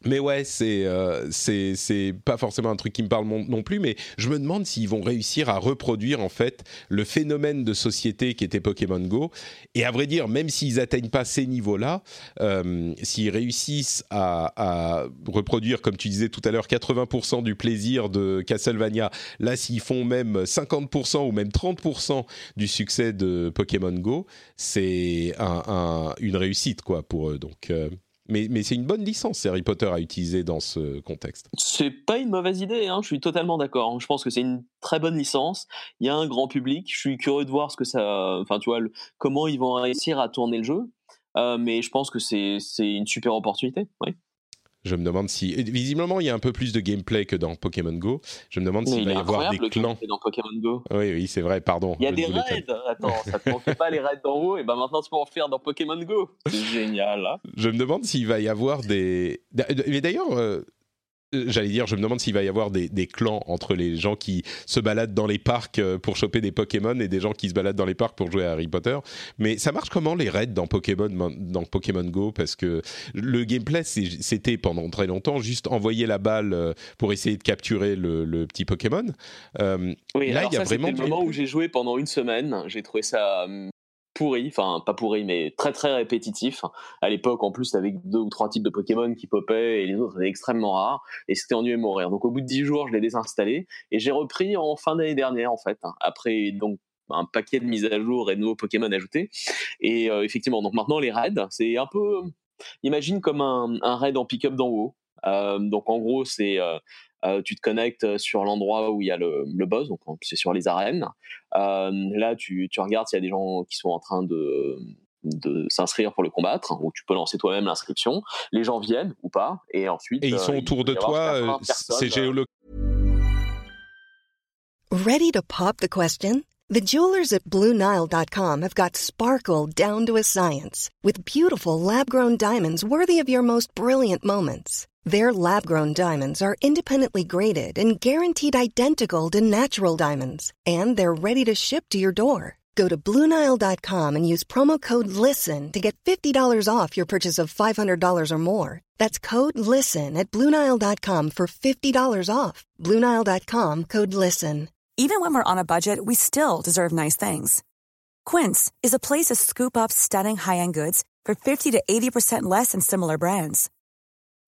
Mais ouais, c'est euh, c'est pas forcément un truc qui me parle non plus, mais je me demande s'ils vont réussir à reproduire en fait le phénomène de société qui était Pokémon Go. Et à vrai dire, même s'ils atteignent pas ces niveaux-là, euh, s'ils réussissent à, à, reproduire, comme tu disais tout à l'heure, 80% du plaisir de Castlevania, là s'ils font même 50% ou même 30% du succès de Pokémon Go, c'est un, un, une réussite quoi pour eux. Donc euh, mais, c'est une bonne licence, Harry Potter à utiliser dans ce contexte. C'est pas une mauvaise idée, hein, je suis totalement d'accord. Je pense que c'est une très bonne licence. Il y a un grand public. Je suis curieux de voir ce que ça, enfin, tu vois, comment ils vont réussir à tourner le jeu. Euh, mais je pense que c'est une super opportunité. Je me demande si. Visiblement, il y a un peu plus de gameplay que dans Pokémon Go. Je me demande s'il va y avoir des clans. dans Pokémon Go. Oui, oui, c'est vrai, pardon. Il y a des raids. Attends, ça te manquait pas les raids d'en haut, et ben maintenant tu peux en faire dans Pokémon Go. C'est génial. Hein. Je me demande s'il va y avoir des. Mais d'ailleurs. Euh, J'allais dire, je me demande s'il va y avoir des, clans entre les gens qui se baladent dans les parcs euh, pour choper des Pokémon et des gens qui se baladent dans les parcs pour jouer à Harry Potter. Mais ça marche comment les raids dans Pokémon, dans Pokémon Go? Parce que le gameplay, c'était pendant très longtemps juste envoyer la balle euh, pour essayer de capturer le, petit Pokémon. Euh, oui, là, il y a vraiment. le moment où j'ai joué pendant une semaine. J'ai trouvé ça hum, pourri, enfin pas pourri, mais très très répétitif. À l'époque, en plus, avec deux ou trois types de Pokémon qui popaient et les autres étaient extrêmement rares, et c'était ennuyeux mourir. Donc au bout de dix jours, je l'ai désinstallé et j'ai repris en fin d'année dernière en fait, hein. après donc un paquet de mises à jour et de nouveaux Pokémon ajoutés. Et euh, effectivement, donc maintenant les raids, c'est un peu, imagine comme un, un raid en pick-up d'en haut. Euh, donc en gros, c'est euh, euh, tu te connectes sur l'endroit où il y a le, le boss, donc c'est sur les arènes. Euh, là, tu, tu regardes s'il y a des gens qui sont en train de, de s'inscrire pour le combattre, ou tu peux lancer toi-même l'inscription. Les gens viennent ou pas, et ensuite. Et ils sont euh, autour de toi, c'est géologique. Ready to pop the question? The jewelers at BlueNile.com have got sparkle down to a science, with beautiful lab-grown diamonds worthy of your most brilliant moments. Their lab grown diamonds are independently graded and guaranteed identical to natural diamonds, and they're ready to ship to your door. Go to Bluenile.com and use promo code LISTEN to get $50 off your purchase of $500 or more. That's code LISTEN at Bluenile.com for $50 off. Bluenile.com code LISTEN. Even when we're on a budget, we still deserve nice things. Quince is a place to scoop up stunning high end goods for 50 to 80% less than similar brands.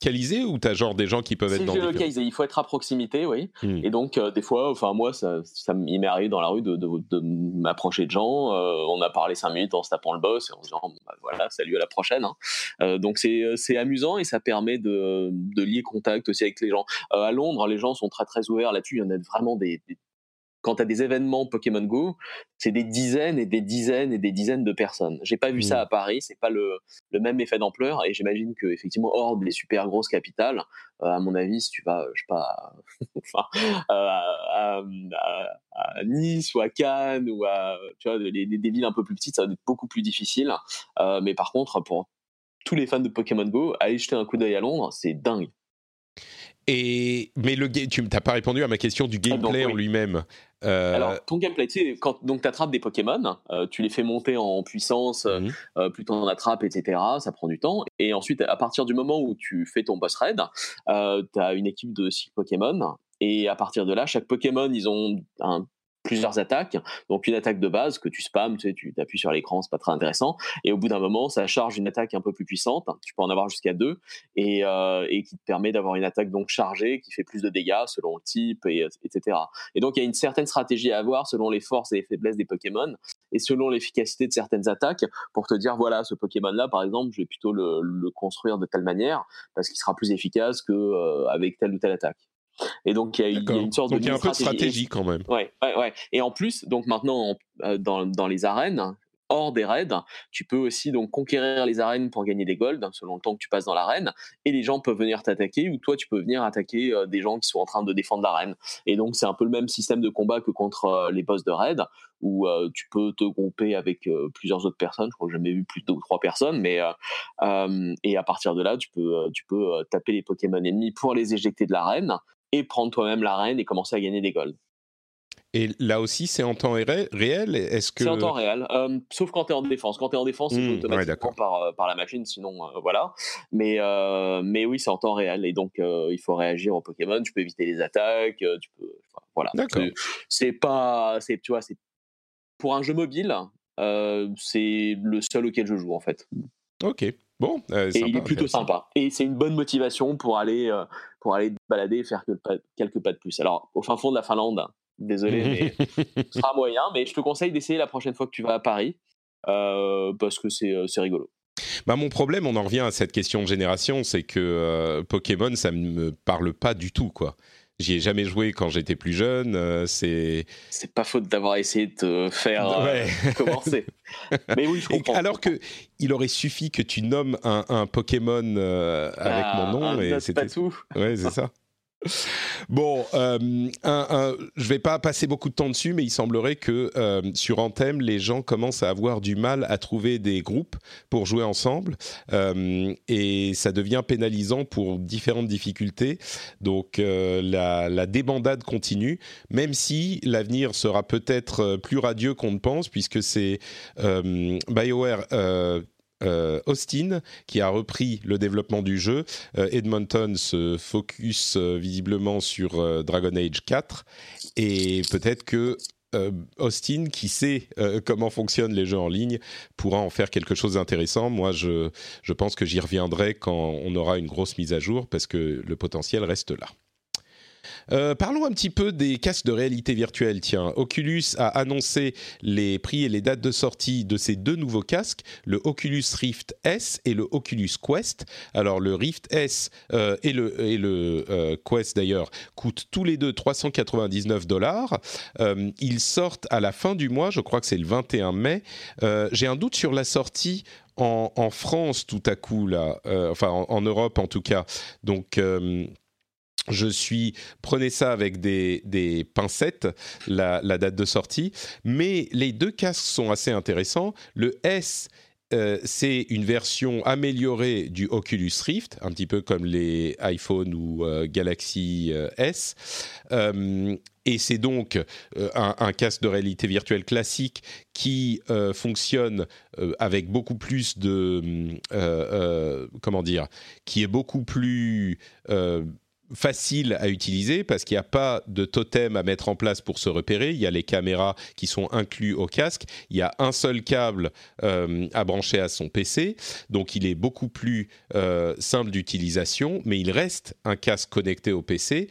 Localisé ou t'as genre des gens qui peuvent être dans il faut être à proximité, oui. Hmm. Et donc euh, des fois, enfin moi, ça, ça il m'est arrivé dans la rue de, de, de m'approcher de gens. Euh, on a parlé cinq minutes en se tapant le boss et en se disant bah, voilà, salut à la prochaine. Hein. Euh, donc c'est c'est amusant et ça permet de, de lier contact aussi avec les gens. Euh, à Londres, les gens sont très très ouverts là-dessus. Il y en a vraiment des, des quand tu as des événements Pokémon Go, c'est des dizaines et des dizaines et des dizaines de personnes. J'ai pas vu ça mmh. à Paris, c'est pas le, le, même effet d'ampleur et j'imagine que effectivement hors des super grosses capitales, euh, à mon avis, si tu vas, je sais pas, enfin, à, Nice ou à Cannes ou à tu vois des, des, villes un peu plus petites, ça va être beaucoup plus difficile. Euh, mais par contre, pour tous les fans de Pokémon Go, allez jeter un coup d'œil à Londres, c'est dingue. Et mais le tu n'as pas répondu à ma question du ah, gameplay en lui-même. Euh, Alors ton gameplay, tu sais, quand donc attrapes des Pokémon, euh, tu les fais monter en puissance, euh, mhm. plus tu en attrapes, etc. Ça prend du temps. Et ensuite, à partir du moment où tu fais ton boss raid, tu as une équipe de 6 Pokémon. Et à partir de là, chaque Pokémon, ils ont un plusieurs attaques. Donc une attaque de base que tu spams, tu sais, tu appuies sur l'écran, c'est pas très intéressant. Et au bout d'un moment, ça charge une attaque un peu plus puissante. Tu peux en avoir jusqu'à deux et, euh, qui te permet d'avoir une attaque donc chargée qui fait plus de dégâts selon le type et etc. Et donc il y a une certaine stratégie à avoir selon les forces et les faiblesses des Pokémon et selon l'efficacité de certaines attaques pour te dire voilà ce Pokémon là par exemple je vais plutôt le, le construire de telle manière parce qu'il sera plus efficace que euh, avec telle ou telle attaque. Et donc, il y, a, une sorte donc, de. il y a un peu de stratégie quand même. Ouais, ouais, ouais. Et en plus, donc maintenant, euh, dans, dans les arènes, hors des raids, tu peux aussi donc conquérir les arènes pour gagner des golds selon le temps que tu passes dans l'arène et les gens peuvent venir t'attaquer ou toi tu peux venir attaquer euh, des gens qui sont en train de défendre l'arène. Et donc c'est un peu le même système de combat que contre euh, les boss de raid où tu peux te grouper avec plusieurs autres personnes, je crois que j'ai jamais vu plus de trois personnes mais et à partir de là, tu peux tu peux taper les Pokémon ennemis pour les éjecter de l'arène et prendre toi-même l'arène et commencer à gagner des golds. Et là aussi, c'est en temps réel? Est-ce que c'est en temps réel, euh, sauf quand tu es en défense. Quand tu es en défense, c'est mmh, automatiquement par, euh, par la machine, sinon euh, voilà. Mais mais oui, c'est en temps réel et donc il faut réagir au Pokémon. Tu peux éviter les attaques, tu peux voilà. D'accord. C'est pas, tu vois, c'est pour un jeu mobile, c'est le seul auquel je joue en fait. Ok. Bon, et il est plutôt sympa. Et c'est une bonne motivation pour aller, pour aller balader et faire quelques pas de plus. Alors, au fin fond de la Finlande, désolé, mais ce sera moyen. Mais je te conseille d'essayer la prochaine fois que tu vas à Paris, parce que c'est rigolo. Bah, mon problème, on en revient à cette question de génération, c'est que Pokémon, ça ne me parle pas du tout, quoi. J'y ai jamais joué quand j'étais plus jeune. Euh, c'est. C'est pas faute d'avoir essayé de te faire euh, commencer. Mais oui, je comprends. alors que il aurait suffi que tu nommes un, Pokémon euh, avec mon ah, nom et c'était tout. Ouais, c'est ça. Bon, euh, je vais pas passer beaucoup de temps dessus, mais il semblerait que euh, sur Anthem, les gens commencent à avoir du mal à trouver des groupes pour jouer ensemble, euh, et ça devient pénalisant pour différentes difficultés. Donc la, la, débandade continue, même si l'avenir sera peut-être plus radieux qu'on ne pense, puisque c'est BioWare euh, Austin qui a repris le développement du jeu. Euh, Edmonton se focus euh, visiblement sur Dragon Age 4 et peut-être que Austin, qui sait comment fonctionnent les jeux en ligne, pourra en faire quelque chose d'intéressant. Moi, je, je pense que j'y reviendrai quand on aura une grosse mise à jour parce que le potentiel reste là. Euh, parlons un petit peu des casques de réalité virtuelle. Tiens, Oculus a annoncé les prix et les dates de sortie de ces deux nouveaux casques, le Oculus Rift S et le Oculus Quest. Alors le Rift S euh, et le, et le euh, Quest d'ailleurs coûtent tous les deux 399 dollars. ils sortent à la fin du mois, je crois que c'est le 21 mai. J'ai un doute sur la sortie en, France tout à coup là, enfin en, en, Europe en tout cas. Donc je suis prenez ça avec des, pincettes la, date de sortie mais les deux casques sont assez intéressants le S euh, c'est une version améliorée du Oculus Rift, un petit peu comme les iPhone ou euh, Galaxy euh, S. et c'est donc un, casque de réalité virtuelle classique qui fonctionne avec beaucoup plus de... comment dire Qui est beaucoup plus facile à utiliser parce qu'il n'y a pas de totem à mettre en place pour se repérer. Il y a les caméras qui sont inclus au casque. Il y a un seul câble euh, à brancher à son PC. Donc il est beaucoup plus euh, simple d'utilisation, mais il reste un casque connecté au PC.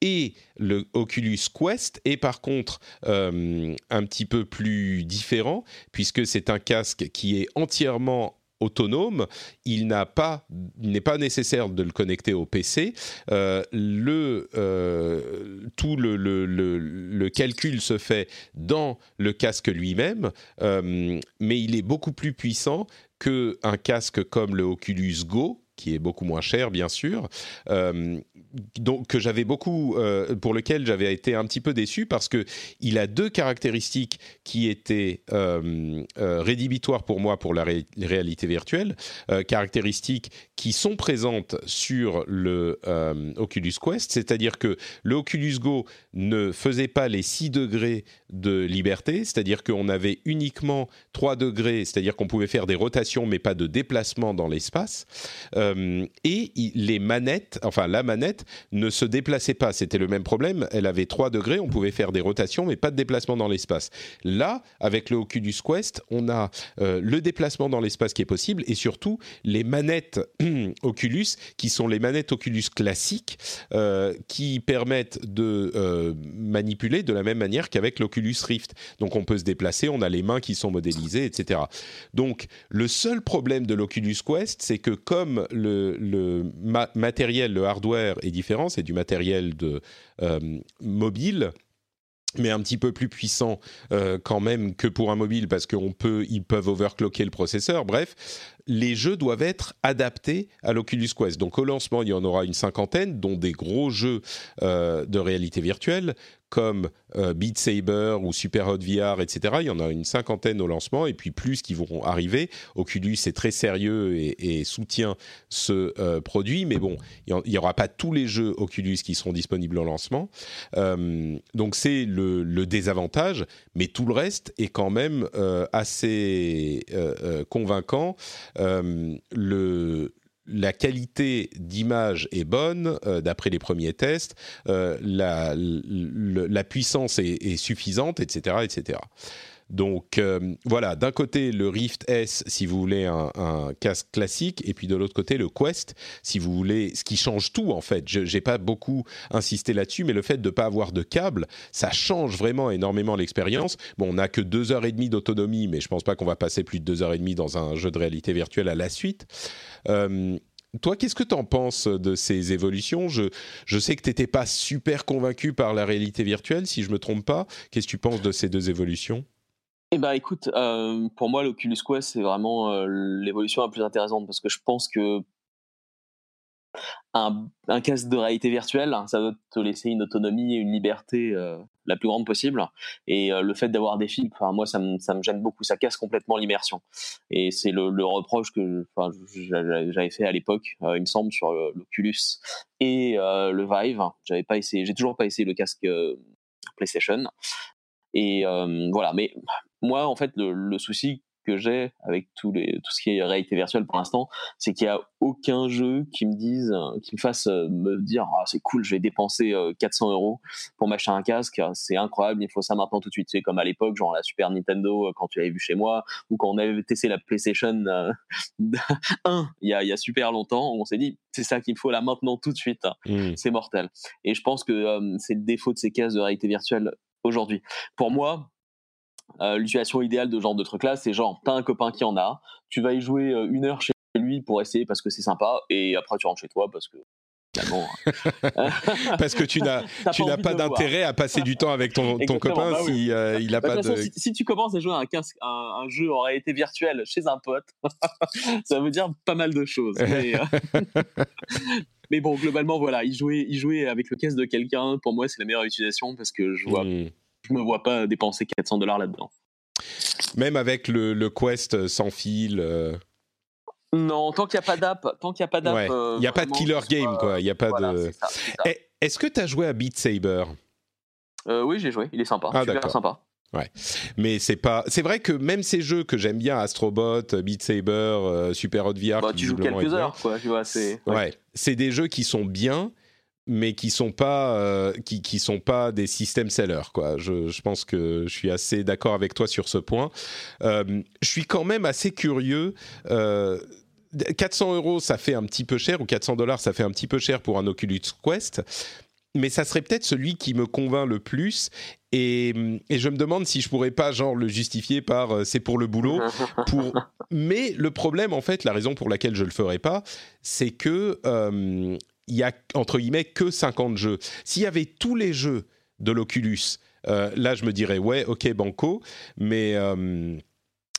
Et le Oculus Quest est par contre euh, un petit peu plus différent puisque c'est un casque qui est entièrement autonome, il n'est pas nécessaire de le connecter au PC. Euh, euh, tout le, calcul se fait dans le casque lui-même, euh, mais il est beaucoup plus puissant qu'un casque comme le Oculus Go, qui est beaucoup moins cher, bien sûr. Donc que j'avais beaucoup, pour lequel j'avais été un petit peu déçu parce que il a deux caractéristiques qui étaient rédhibitoires pour moi pour la réalité virtuelle, caractéristiques qui sont présentes sur le Oculus Quest, c'est-à-dire que le Oculus Go ne faisait pas les 6 degrés de liberté, c'est-à-dire qu'on avait uniquement 3 degrés, c'est-à-dire qu'on pouvait faire des rotations mais pas de déplacement dans l'espace. Euh, et les manettes, enfin la manette ne se déplaçait pas, c'était le même problème, elle avait 3 degrés, on pouvait faire des rotations mais pas de déplacement dans l'espace. Là, avec le Oculus Quest, on a euh, le déplacement dans l'espace qui est possible et surtout les manettes Oculus qui sont les manettes Oculus classiques euh, qui permettent de manipuler de la même manière qu'avec l'Oculus Rift. Donc on peut se déplacer, on a les mains qui sont modélisées, etc. Donc le seul problème de l'Oculus Quest, c'est que comme le, matériel, le hardware est différent, c'est du matériel de euh, mobile mais un petit peu plus puissant euh, quand même que pour un mobile parce qu'ils peut, ils peuvent overclocker le processeur. Bref, les jeux doivent être adaptés à l'Oculus Quest. Donc au lancement, il y en aura une cinquantaine, dont des gros jeux euh, de réalité virtuelle comme euh, Beat Saber ou Super Hot VR, etc. Il y en a une cinquantaine au lancement et puis plus qui vont arriver. Oculus est très sérieux et, soutient ce euh, produit, mais bon, il n'y aura pas tous les jeux Oculus qui seront disponibles au lancement. donc c'est le, le, désavantage, mais tout le reste est quand même assez convaincant. Euh, le, la qualité d'image est bonne euh, d'après les premiers tests, euh, la, la, puissance est, est, suffisante, etc., etc. Donc euh, voilà, d'un côté le Rift S si vous voulez un, casque classique, et puis de l'autre côté le Quest si vous voulez, ce qui change tout en fait. Je n'ai pas beaucoup insisté là-dessus, mais le fait de ne pas avoir de câble, ça change vraiment énormément l'expérience. Bon, on n'a que deux heures et demie d'autonomie, mais je pense pas qu'on va passer plus de deux heures et demie dans un jeu de réalité virtuelle à la suite. Euh, toi, qu'est-ce que tu en penses de ces évolutions? Je, sais que tu n'étais pas super convaincu par la réalité virtuelle, si je me trompe pas. Qu'est-ce que tu penses de ces deux évolutions? Eh ben écoute, euh, pour moi l'Oculus Quest c'est vraiment euh, l'évolution la plus intéressante parce que je pense que un, casque de réalité virtuelle, hein, ça va te laisser une autonomie et une liberté euh, la plus grande possible. Et le fait d'avoir des enfin moi ça me, ça me gêne beaucoup, ça casse complètement l'immersion. Et c'est le, reproche que j'avais fait à l'époque, il me semble, sur l'Oculus et le Vive. J'avais pas essayé, j'ai toujours pas essayé le casque PlayStation. Et voilà, mais moi, en fait, le, souci que j'ai avec tout, les, tout ce qui est réalité virtuelle pour l'instant, c'est qu'il n'y a aucun jeu qui me dise, qui me fasse me dire ah, c'est cool, je vais dépenser 400 euros pour m'acheter un casque, c'est incroyable, il faut ça maintenant tout de suite. C'est comme à l'époque, genre la Super Nintendo quand tu l'avais vu chez moi, ou quand on avait testé la PlayStation 1 il y, a, il y a super longtemps, on s'est dit c'est ça qu'il faut là maintenant tout de suite, mmh. c'est mortel. Et je pense que c'est le défaut de ces cases de réalité virtuelle aujourd'hui. Pour moi, euh, l'utilisation idéale de genre de truc là, c'est genre, t'as un copain qui en a, tu vas y jouer euh, une heure chez lui pour essayer parce que c'est sympa, et après tu rentres chez toi parce que hein. parce que tu n'as tu n'as pas d'intérêt à passer du temps avec ton, ton copain bah si euh, il a bah, pas de, si, tu commences à jouer à un, casque, un, jeu en réalité virtuelle chez un pote ça veut dire pas mal de choses mais, mais bon globalement voilà il jouait il jouait avec le casque de quelqu'un. Pour moi c'est la meilleure utilisation parce que je vois hmm je me vois pas dépenser 400 dollars là-dedans. Même avec le, le Quest sans fil. Euh, non, tant qu'il n'y a pas d'app, tant qu'il n'y a pas d'app. Euh, il n'y a pas de killer game, quoi. Il y a pas de. Eh, est-ce que tu as joué à Beat Saber? Euh, Oui, j'ai joué. Il est sympa. Ah, super sympa. Ouais, mais c'est pas. C'est vrai que même ces jeux que j'aime bien, Astrobot, Beat Saber, Super Hot VR, bah, tu joues quelques heures, quoi. Tu vois, c'est. Ouais, c'est des jeux qui sont bien, mais qui sont pas euh, qui, qui sont pas des systèmes sellers quoi. Je, je, pense que je suis assez d'accord avec toi sur ce point. Euh, je suis quand même assez curieux. Euh, 400 euros, ça fait un petit peu cher, ou 400 dollars, ça fait un petit peu cher pour un Oculus Quest, mais ça serait peut-être celui qui me convainc le plus. Et, et, je me demande si je pourrais pas genre le justifier par euh, c'est pour le boulot. Pour... Mais le problème, en fait, la raison pour laquelle je le ferais pas, c'est que euh, il y a entre guillemets que 50 jeux. S'il y avait tous les jeux de l'Oculus, euh, là je me dirais ouais, ok banco, mais euh,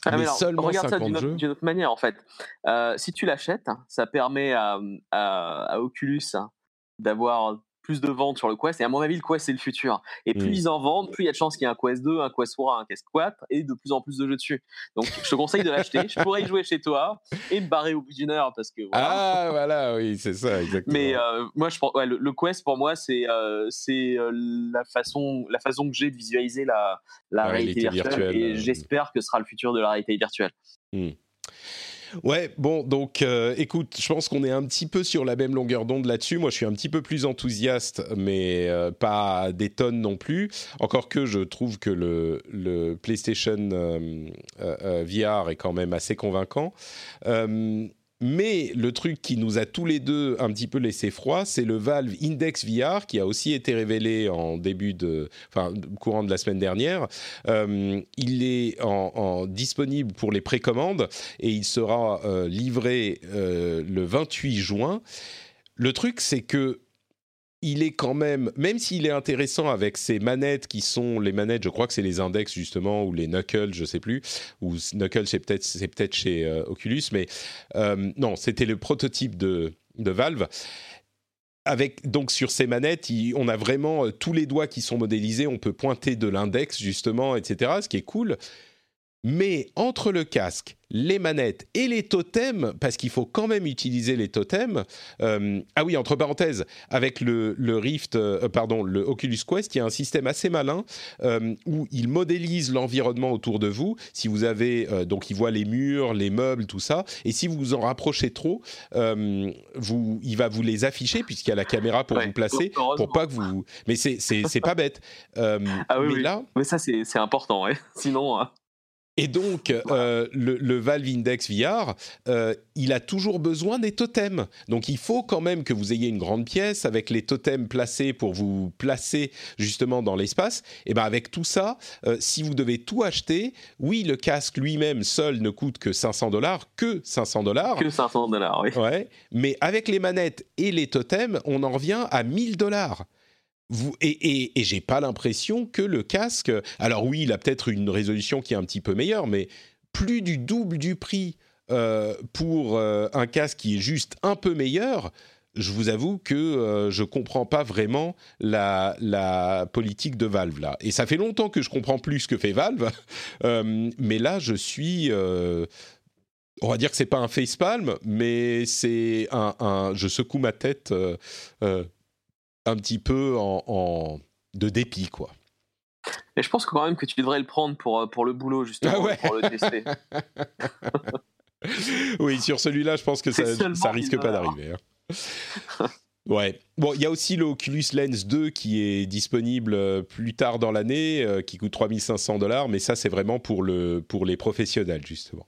ah, mais seulement regarde ça d'une autre, manière en fait. si tu l'achètes, ça permet à, à Oculus d'avoir plus de ventes sur le Quest. Et à mon avis, le Quest, c'est le futur. Et plus mmh. ils en vendent, plus il y a de chances qu'il y ait un Quest 2, un Quest 3, un Quest 4 et de plus en plus de jeux dessus. Donc, je te conseille de l'acheter. je pourrais y jouer chez toi et me barrer au bout d'une heure parce que. Voilà. Ah, voilà, oui, c'est ça, exactement. Mais euh, moi, je pense, le, Quest, pour moi, c'est euh, c'est euh, la, façon, la façon que j'ai de visualiser la, la, réalité, virtuelle. Et j'espère que ce sera le futur de la réalité virtuelle. Mmh. Ouais, bon, donc euh, écoute, je pense qu'on est un petit peu sur la même longueur d'onde là-dessus. Moi, je suis un petit peu plus enthousiaste, mais euh, pas des tonnes non plus. Encore que je trouve que le, PlayStation euh, VR est quand même assez convaincant. Mais le truc qui nous a tous les deux un petit peu laissé froid, c'est le Valve Index VR qui a aussi été révélé en début de, enfin, courant de la semaine dernière. Euh, il est disponible pour les précommandes et il sera euh, livré euh, le 28 juin. Le truc, c'est que il est quand même, même s'il est intéressant avec ces manettes qui sont les manettes, je crois que c'est les index justement, ou les knuckles, je sais plus, ou knuckles c'est peut-être c'est peut-être chez euh, Oculus, mais euh, non, c'était le prototype de, de Valve. Avec, donc sur ces manettes, on a vraiment euh, tous les doigts qui sont modélisés, on peut pointer de l'index justement, etc. Ce qui est cool. Mais entre le casque, les manettes et les totems, parce qu'il faut quand même utiliser les totems. Euh, ah oui, entre parenthèses, avec le, Rift, euh, pardon, le Oculus Quest, il y a un système assez malin euh, où il modélise l'environnement autour de vous. Si vous avez, donc il voit les murs, les meubles, tout ça, et si vous vous en rapprochez trop, vous, il va vous les afficher puisqu'il y a la caméra pour vous placer, pour pas que vous. Mais c'est pas bête. ah oui, mais là, mais ça c'est important, ouais. sinon. Hein. Et donc, euh, le, Valve Index VR, euh, il a toujours besoin des totems. Donc, il faut quand même que vous ayez une grande pièce avec les totems placés pour vous placer justement dans l'espace. Et bien, avec tout ça, euh, si vous devez tout acheter, oui, le casque lui-même seul ne coûte que 500 dollars, que 500 dollars. Que 500 dollars, oui. Ouais. Mais avec les manettes et les totems, on en revient à 1000 dollars et, et, j'ai pas l'impression que le casque. Alors oui, il a peut-être une résolution qui est un petit peu meilleure, mais plus du double du prix euh, pour euh, un casque qui est juste un peu meilleur. Je vous avoue que euh, je comprends pas vraiment la, politique de Valve là. Et ça fait longtemps que je comprends plus ce que fait Valve, mais là je suis on va dire que c'est pas un facepalm, mais c'est un, je secoue ma tête un petit peu en, de dépit, quoi. Et je pense quand même que tu devrais le prendre pour, euh, pour le boulot, justement, ah pour le tester. oui, sur celui-là, je pense que ça, ça risque pas d'arriver. Hein. Ouais. Bon, il y a aussi le Oculus Lens 2 qui est disponible euh, plus tard dans l'année, euh, qui coûte 3500 dollars, mais ça, c'est vraiment pour, le, pour les professionnels, justement.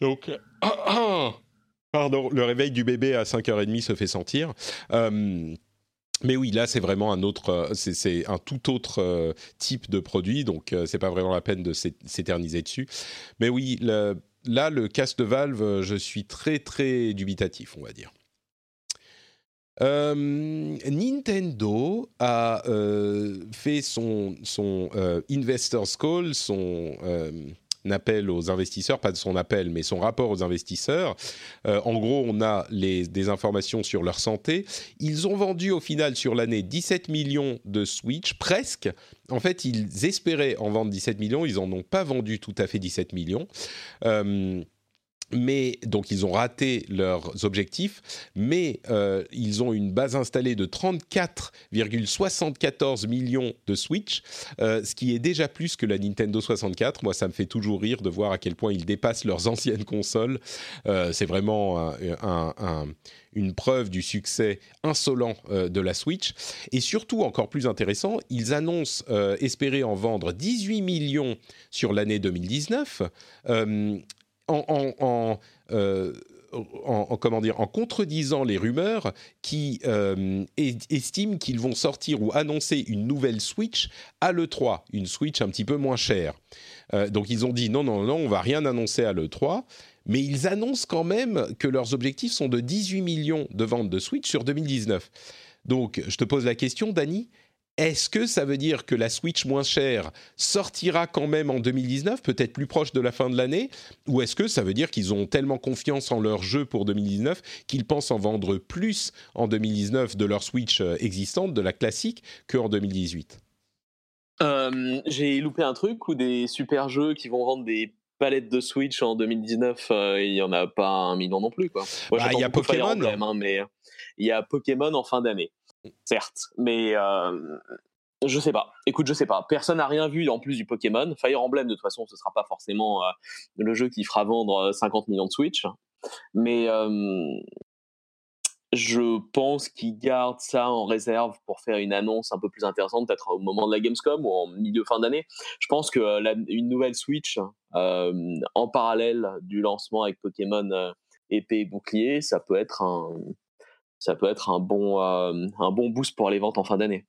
Donc, pardon, le réveil du bébé à 5h30 se fait sentir. Mais oui, là, c'est vraiment un autre, euh, c'est un tout autre euh, type de produit, donc euh, c'est pas vraiment la peine de s'éterniser dessus. Mais oui, là, le casque de Valve, je suis très très dubitatif, on va dire. Nintendo a fait son, son Investors Call, son appel aux investisseurs, pas de son appel, mais son rapport aux investisseurs. Euh, en gros, on a les, des informations sur leur santé. Ils ont vendu au final sur l'année 17 millions de Switch, presque. En fait, ils espéraient en vendre 17 millions, ils n'en ont pas vendu tout à fait 17 millions. Euh, mais donc ils ont raté leurs objectifs, mais euh, ils ont une base installée de 34,74 millions de Switch, euh, ce qui est déjà plus que la Nintendo 64. Moi, ça me fait toujours rire de voir à quel point ils dépassent leurs anciennes consoles. Euh, c'est vraiment une preuve du succès insolent de la Switch. Et surtout, encore plus intéressant, ils annoncent espérer en vendre 18 millions sur l'année 2019 euh, en, comment dire, en contredisant les rumeurs qui euh, estiment qu'ils vont sortir ou annoncer une nouvelle Switch à l'E3, une Switch un petit peu moins chère. Euh, donc ils ont dit non, non, non, on va rien annoncer à l'E3, mais ils annoncent quand même que leurs objectifs sont de 18 millions de ventes de Switch sur 2019. Donc je te pose la question, Dani, est-ce que ça veut dire que la Switch moins chère sortira quand même en 2019, peut-être plus proche de la fin de l'année? Ou est-ce que ça veut dire qu'ils ont tellement confiance en leur jeu pour 2019 qu'ils pensent en vendre plus en 2019 de leur Switch euh, existante, de la classique, qu'en 2018 euh, J'ai loupé un truc ou des super jeux qui vont vendre des palettes de Switch en 2019, euh, il n'y en a pas un million non plus. Quoi. Bah, il y a Pokémon. Hein, mais il y a Pokémon en fin d'année certes, mais euh, je sais pas. Écoute, je sais pas. Personne n'a rien vu en plus du Pokémon. Fire Emblem, de toute façon, ce sera pas forcément euh, le jeu qui fera vendre 50 euh, millions de Switch, mais je pense qu'ils gardent ça en réserve pour faire une annonce un peu plus intéressante, peut-être au moment de la Gamescom ou en milieu fin d'année. Je pense que une nouvelle Switch en parallèle du lancement avec Pokémon épée et bouclier, ça peut être un ça peut être un bon, euh, un bon boost pour les ventes en fin d'année.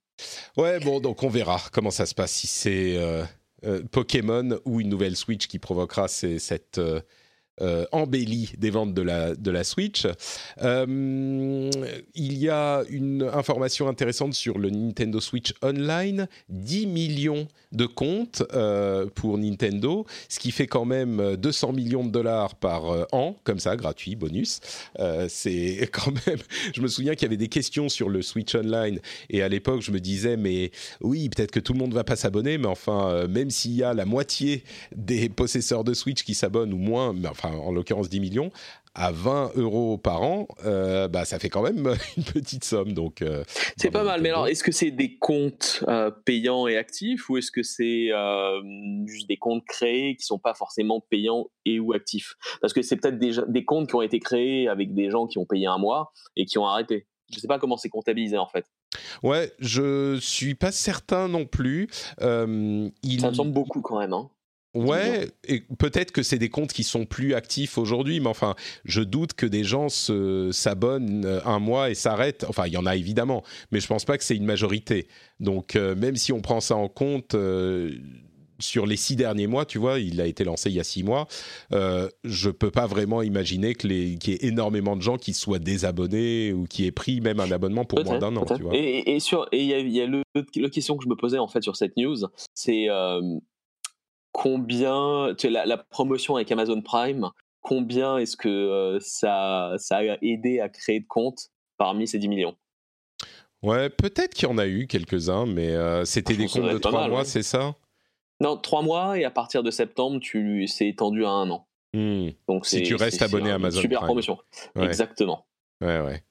Ouais, bon, donc on verra comment ça se passe, si c'est euh, euh, Pokémon ou une nouvelle Switch qui provoquera cette euh, embellie des ventes de la, de la Switch. Euh, il y a une information intéressante sur le Nintendo Switch Online. 10 millions de comptes euh, pour Nintendo, ce qui fait quand même 200 millions de dollars par an, comme ça, gratuit, bonus. c'est quand même... Je me souviens qu'il y avait des questions sur le Switch Online, et à l'époque, je me disais, mais oui, peut-être que tout le monde ne va pas s'abonner, mais enfin, même s'il y a la moitié des possesseurs de Switch qui s'abonnent, ou moins, mais enfin, en l'occurrence 10 millions, à 20 euros par an, euh, bah, ça fait quand même une petite somme. Donc, euh, c'est pas mal. Mais alors, est-ce que c'est des comptes euh, payants et actifs ou est-ce que c'est juste des comptes créés qui sont pas forcément payants et ou actifs? Parce que c'est peut-être des, des comptes qui ont été créés avec des gens qui ont payé un mois et qui ont arrêté. Je sais pas comment c'est comptabilisé en fait. Ouais, je suis pas certain non plus. il... Ça me semble beaucoup quand même. Hein. Ouais, et peut-être que c'est des comptes qui sont plus actifs aujourd'hui, mais enfin, je doute que des gens s'abonnent euh, un mois et s'arrêtent. Enfin, il y en a évidemment, mais je pense pas que c'est une majorité. Donc, euh, même si on prend ça en compte. Euh, sur les six derniers mois, tu vois, il a été lancé il y a six mois. Euh, je peux pas vraiment imaginer que les, qu'il y ait énormément de gens qui soient désabonnés ou qui aient pris même un abonnement pour moins d'un an. Tu vois. Et, et, sur, et il y a, y le, question que je me posais en fait sur cette news, c'est combien, tu la, la, promotion avec Amazon Prime, combien est-ce que euh, ça, ça a aidé à créer de comptes parmi ces 10 millions? Ouais, peut-être qu'il y en a eu quelques-uns, mais euh, c'était des comptes de 3 mois, c'est ça? Non, 3 mois et à partir de septembre, tu c'est étendu à un an. Mmh. Donc si tu restes abonné à Amazon super Prime. promotion. Exactement. Ouais, ouais.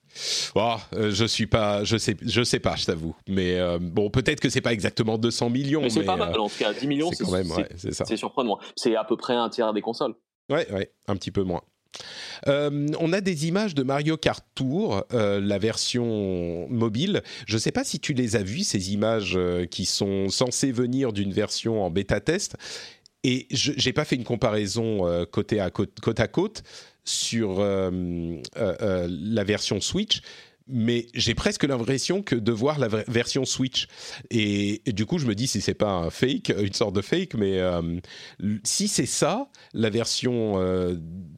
Oh, je suis pas, je sais, je sais pas, je t'avoue. Mais euh, bon, peut-être que c'est pas exactement 200 millions. Mais c'est pas mal. En tout cas, 10 millions, c'est surprenant. C'est à peu près un tiers des consoles. Ouais, ouais, un petit peu moins. Euh, on a des images de Mario Kart Tour, euh, la version mobile. Je ne sais pas si tu les as vues, ces images qui sont censées venir d'une version en bêta test. Et je n'ai pas fait une comparaison côté à côte, côte à côte sur euh, euh, euh, la version Switch mais j'ai presque l'impression que de voir la version Switch. Et, du coup, je me dis si c'est pas un fake, une sorte de fake, mais si c'est ça, la version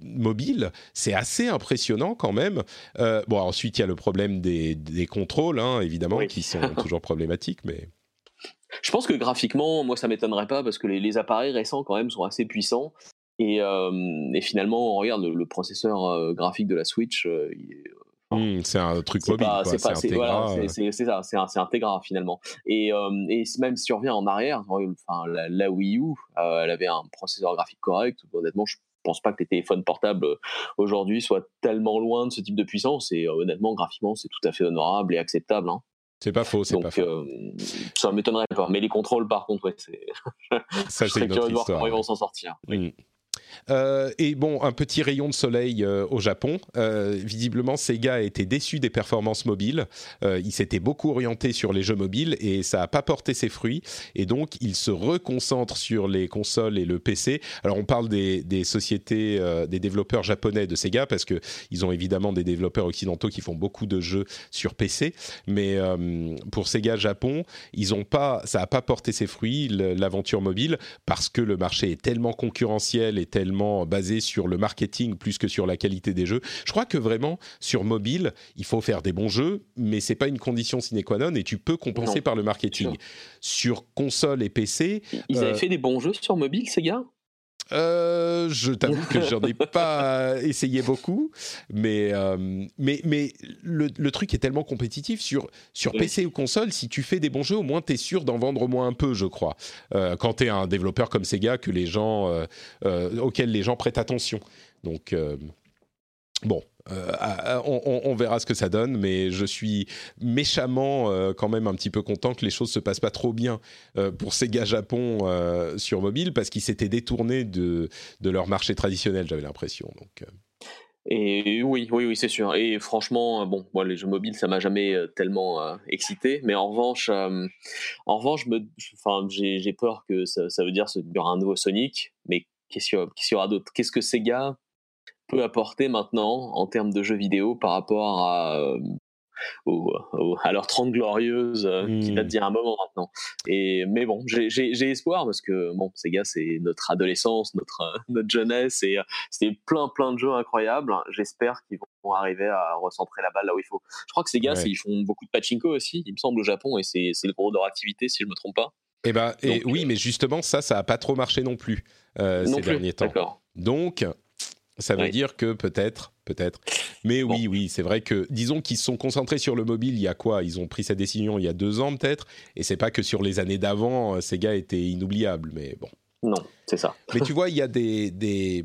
mobile, c'est assez impressionnant quand même. bon, ensuite il y a le problème des, des contrôles, hein, évidemment, qui sont toujours problématiques, mais. Je pense que graphiquement, moi, ça m'étonnerait pas parce que les, les, appareils récents quand même sont assez puissants et, euh, et, finalement, on regarde le, processeur euh, graphique de la Switch. Euh, mmh, c'est un truc mobile, c'est ça, c'est c'est Integra finalement. Et, et, même si on revient en arrière, enfin la, la Wii U, elle avait un processeur graphique correct. Honnêtement, je pense pas que les téléphones portables aujourd'hui soient tellement loin de ce type de puissance. Et honnêtement, graphiquement, c'est tout à fait honorable et acceptable. Hein. C'est pas faux, c'est pas faux. Euh, ça m'étonnerait pas. Mais les contrôles, par contre, ouais, c'est. ça, c'est une autre de voir comment ils vont s'en sortir. Oui. Mmh. Euh, et bon, un petit rayon de soleil euh, au Japon. Euh, visiblement, Sega été déçu des performances mobiles. il s'était beaucoup orienté sur les jeux mobiles et ça n'a pas porté ses fruits. Et donc, il se reconcentre sur les consoles et le PC. Alors, on parle des, des sociétés, des développeurs japonais de Sega parce que ils ont évidemment des développeurs occidentaux qui font beaucoup de jeux sur PC. Mais pour Sega Japon, ils ont pas, ça n'a pas porté ses fruits l'aventure mobile parce que le marché est tellement concurrentiel et tellement basé sur le marketing plus que sur la qualité des jeux. Je crois que vraiment sur mobile, il faut faire des bons jeux, mais c'est pas une condition sine qua non et tu peux compenser par le marketing. Sur console et PC, ils avaient fait des bons jeux sur mobile, ces gars euh, je t'avoue que j'en ai pas essayé beaucoup, mais, euh, mais, mais le, le, truc est tellement compétitif sur, sur PC ou console, si tu fais des bons jeux, au moins tu es sûr d'en vendre au moins un peu, je crois. Euh, quand tu es un développeur comme Sega, que les gens, auxquels les gens prêtent attention. Donc, bon, euh, on, verra ce que ça donne, mais je suis méchamment euh, quand même un petit peu content que les choses se passent pas trop bien euh, pour Sega Japon sur mobile parce qu'ils s'étaient détournés de, de leur marché traditionnel, j'avais l'impression. Donc. Et oui, oui, oui, c'est sûr. Et franchement, bon, moi, les jeux mobiles, ça m'a jamais tellement excité. Mais en revanche, en revanche, enfin, j'ai peur que ça, ça veut dire qu'il y aura un nouveau Sonic. Mais qu'est-ce qu'il y aura d'autre? Qu'est-ce que Sega peut apporter maintenant en termes de jeux vidéo par rapport à, euh, à leur 30 glorieuses euh, qui date hmm. d'il y a un moment maintenant. Et, mais bon, j'ai espoir parce que bon, ces gars, c'est notre adolescence, notre, euh, notre jeunesse et c'était plein plein de jeux incroyables. J'espère qu'ils vont arriver à recentrer la balle là où il faut. Je crois que ces gars, ils font beaucoup de pachinko aussi, il me semble, au Japon et c'est le gros de leur activité si je me trompe pas. Eh ben, et oui, mais justement, ça, ça a pas trop marché non plus ces derniers temps. Donc, ça veut dire que peut-être, peut-être. Mais oui, oui, c'est vrai que, disons qu'ils se sont concentrés sur le mobile il y a quoi? Ils ont pris cette décision il y a deux ans peut-être, et c'est pas que sur les années d'avant, euh, Sega était inoubliable, mais bon. Non, c'est ça. Mais tu vois, il y a des, des,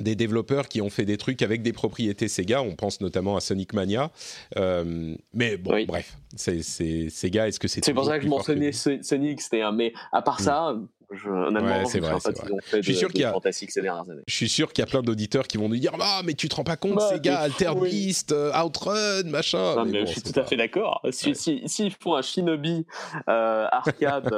des, développeurs qui ont fait des trucs avec des propriétés Sega, on pense notamment à Sonic Mania, euh, mais bon, bref, c'est Sega, est-ce que c'est... C'est pour ça que je mentionnais Sonic, c'était un... Mais à part mm. ça, je, c'est vrai, Je suis sûr qu'il y a, je suis sûr qu'il y a plein d'auditeurs qui vont nous dire ah mais tu te rends pas compte, bah, Sega, Alter Beast, euh, Outrun, machin. mais je suis tout à fait d'accord. S'ils si, font un Shinobi euh, arcade.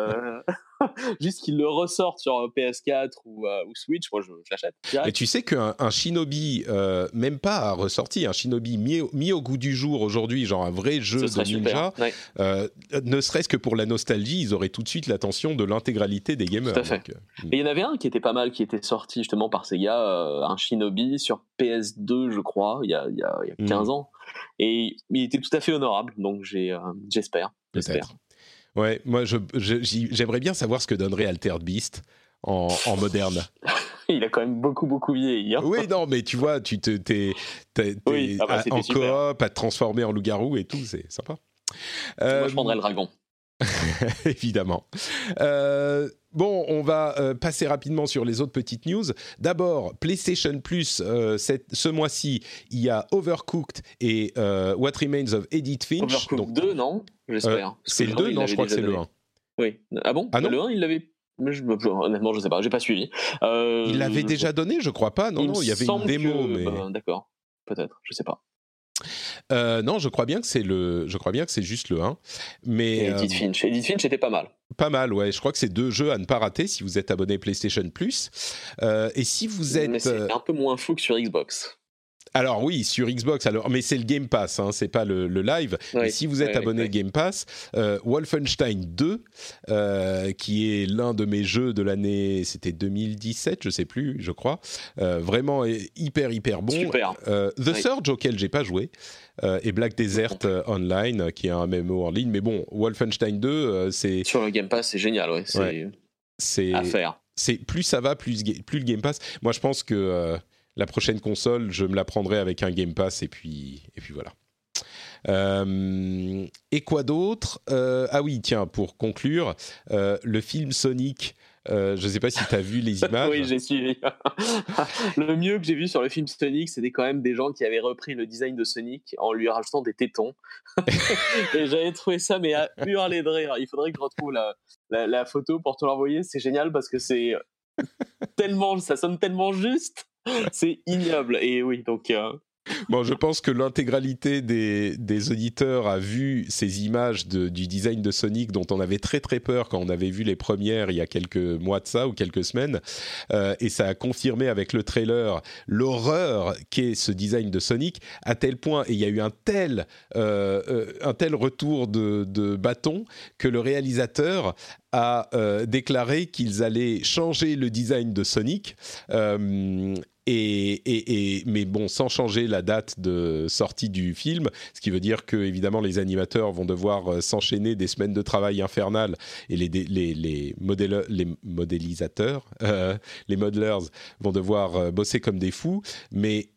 Euh, juste qu'ils le ressortent sur PS4 ou, euh, ou Switch, moi je, l'achète. Et tu sais qu'un un Shinobi, euh, même pas ressorti, un Shinobi mis, au goût du jour aujourd'hui, genre un vrai jeu de ninja, euh, ne serait-ce que pour la nostalgie, ils auraient tout de suite l'attention de l'intégralité des gamers. Tout à fait. Hmm. Et il y en avait un qui était pas mal, qui était sorti justement par Sega, un Shinobi sur PS2, je crois, il y a, il y a, 15 hmm. ans. Et il était tout à fait honorable, donc j'espère. J'espère. Ouais, moi j'aimerais bien savoir ce que donnerait Altered Beast en, en moderne. Il a quand même beaucoup beaucoup vieilli. Hein. Oui, non, mais tu vois, tu te, t'es, ah bah, en coop à te transformer en loup-garou et tout, c'est sympa. Moi, je prendrais le dragon. Évidemment. Euh, bon, on va euh, passer rapidement sur les autres petites news. D'abord, PlayStation Plus, euh, ce mois-ci, il y a Overcooked et What Remains of Edith Finch. Overcooked Donc, 2, non? J'espère. c'est le 2 Non, je crois que c'est le 1. Oui. Ah bon? Ah non Le 1, il l'avait je, honnêtement, je sais pas, j'ai pas suivi. il l'avait déjà donné, je crois pas. Non, il non, il y avait une démo. Mais... Bah, d'accord, peut-être, je sais pas. Euh, non, je crois bien que c'est le, je crois bien que c'est juste le 1. Mais Edith euh, Finch, Edith Finch était pas mal. Pas mal, ouais. Je crois que c'est deux jeux à ne pas rater si vous êtes abonné PlayStation Plus. Euh, et si vous êtes, mais c'est un peu moins fou que sur Xbox. Alors oui, sur Xbox, alors, mais c'est le Game Pass, hein, c'est pas le, live. mais si vous êtes abonné Game Pass, euh, Wolfenstein 2, euh, qui est l'un de mes jeux de l'année, c'était 2017, je sais plus, je crois, euh, vraiment hyper hyper bon. Super. The Surge auquel j'ai pas joué. et Black Desert Online, qui est un MMO en ligne. Mais bon, Wolfenstein 2, c'est... Sur le Game Pass, c'est génial, ouais. C'est à faire. C'est, plus ça va, plus, plus le Game Pass. Moi, je pense que la prochaine console, je me la prendrai avec un Game Pass et puis, et puis voilà. Euh, et quoi d'autre? Euh, Ah oui, tiens, pour conclure, euh, le film Sonic. je ne sais pas si tu as vu les images. oui, j'ai suivi. le mieux que j'ai vu sur le film Sonic, c'était quand même des gens qui avaient repris le design de Sonic en lui rajoutant des tétons. et j'avais trouvé ça, mais à hurler de rire. Il faudrait que je retrouve la, la photo pour te l'envoyer. C'est génial parce que c'est tellement, ça sonne tellement juste. c'est ignoble. Et oui, donc euh, Bon, je pense que l'intégralité des, des, auditeurs a vu ces images du design de Sonic dont on avait très très peur quand on avait vu les premières il y a quelques mois de ça ou quelques semaines. Euh, et ça a confirmé avec le trailer l'horreur qu'est ce design de Sonic à tel point, et il y a eu un tel, euh, un tel retour de, de, bâton que le réalisateur a déclaré qu'ils allaient changer le design de Sonic et, mais bon, sans changer la date de sortie du film, ce qui veut dire que évidemment les animateurs vont devoir euh, s'enchaîner des semaines de travail infernales et les les les, modélisateurs, euh, les modelers vont devoir euh, bosser comme des fous. Mais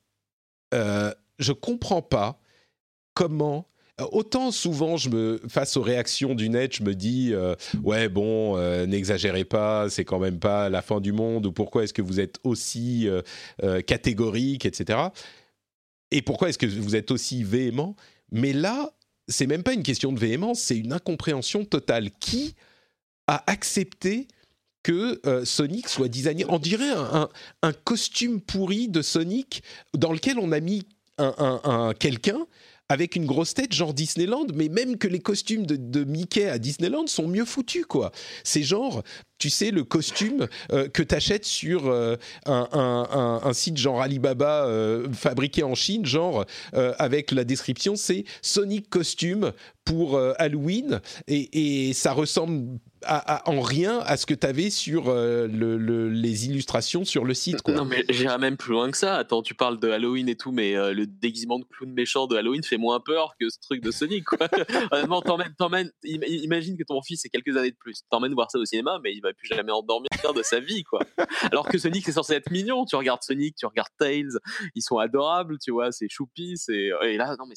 euh, je comprends pas comment autant souvent, je me, face aux réactions du net, je me dis euh, ouais bon, euh, n'exagérez pas, c'est quand même pas la fin du monde ou pourquoi est-ce que vous êtes aussi catégorique, etc. Et pourquoi est-ce que vous êtes aussi véhément? Mais là, c'est même pas une question de véhémence, c'est une incompréhension totale. Qui a accepté que Sonic soit designé? On dirait un, costume pourri de Sonic dans lequel on a mis un quelqu'un avec une grosse tête genre Disneyland, mais même que les costumes de, Mickey à Disneyland sont mieux foutus, quoi. C'est genre, tu sais, le costume euh, que tu achètes sur euh, un, site genre Alibaba euh, fabriqué en Chine, genre avec la description, c'est Sonic costume pour Halloween, et ça ressemble en rien à ce que tu avais sur euh, le, les illustrations sur le site. Quoi. Non, mais j'irais même plus loin que ça. Attends, tu parles de Halloween et tout, mais euh, le déguisement de clown méchant de Halloween fait moins peur que ce truc de Sonic. Quoi. Honnêtement, t'emmènes, imagine que ton fils ait quelques années de plus. T'emmènes voir ça au cinéma, mais il va plus jamais endormir de sa vie. quoi. Alors que Sonic, c'est censé être mignon. Tu regardes Sonic, tu regardes Tails, ils sont adorables, tu vois, c'est choupi. C'est... Et là, non, mais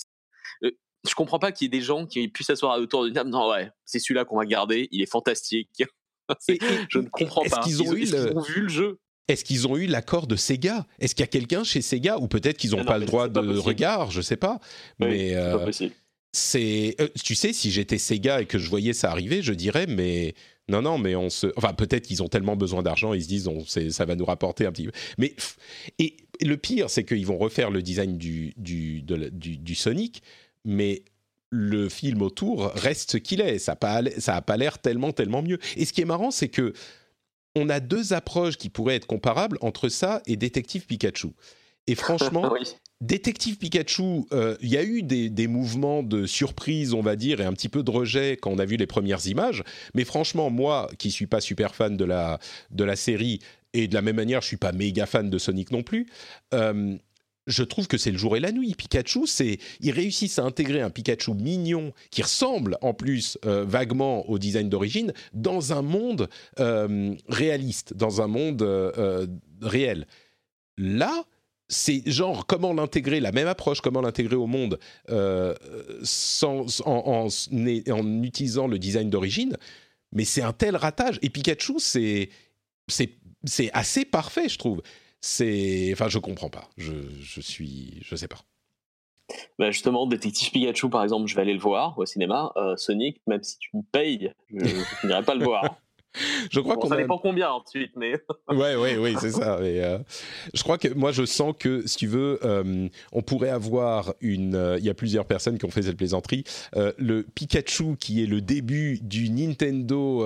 je comprends pas qu'il y ait des gens qui puissent s'asseoir autour d'une table. Non, ouais, c'est celui-là qu'on va garder. Il est fantastique. je ne comprends pas. Qu'ils ont, ont vu le jeu? est-ce qu'ils ont eu l'accord de Sega? Est-ce qu'il y a quelqu'un chez Sega ou peut-être qu'ils n'ont pas le droit de regard, je sais pas. mais euh, c'est, euh, tu sais, si j'étais Sega et que je voyais ça arriver, je dirais, mais non, non, mais on se, enfin peut-être qu'ils ont tellement besoin d'argent, ils se disent, on, ça va nous rapporter un petit peu. Mais et le pire, c'est qu'ils vont refaire le design du du, du, du Sonic, mais le film autour reste ce qu'il est. Ça n'a pas, l'air tellement, tellement mieux. Et ce qui est marrant, c'est que on a deux approches qui pourraient être comparables entre ça et Détective Pikachu. Et franchement, Détective Pikachu, euh, il y a eu des, mouvements de surprise, on va dire, et un petit peu de rejet quand on a vu les premières images. Mais franchement, moi, qui suis pas super fan de la, de la série, et de la même manière, je suis pas méga fan de Sonic non plus, euh, je trouve que c'est le jour et la nuit. Pikachu, c'est ils réussissent à intégrer un Pikachu mignon qui ressemble en plus euh, vaguement au design d'origine dans un monde euh, réaliste, dans un monde euh, réel. Là, c'est genre comment l'intégrer, la même approche, comment l'intégrer au monde sans, en, en, utilisant le design d'origine. Mais c'est un tel ratage. Et Pikachu, c'est c'est assez parfait, je trouve c'est, enfin, je comprends pas. Je, je suis, je sais pas. Bah justement, Détective Pikachu, par exemple, je vais aller le voir au cinéma. Euh, Sonic, même si tu me payes, je n'irai pas le voir. je crois qu'on ça dépend combien ensuite, mais. ouais, ouais, oui, c'est ça. Euh, je crois que moi, je sens que si tu veux, euh, on pourrait avoir une. Euh, il y a plusieurs personnes qui ont fait cette plaisanterie. le Pikachu qui est le début du Nintendo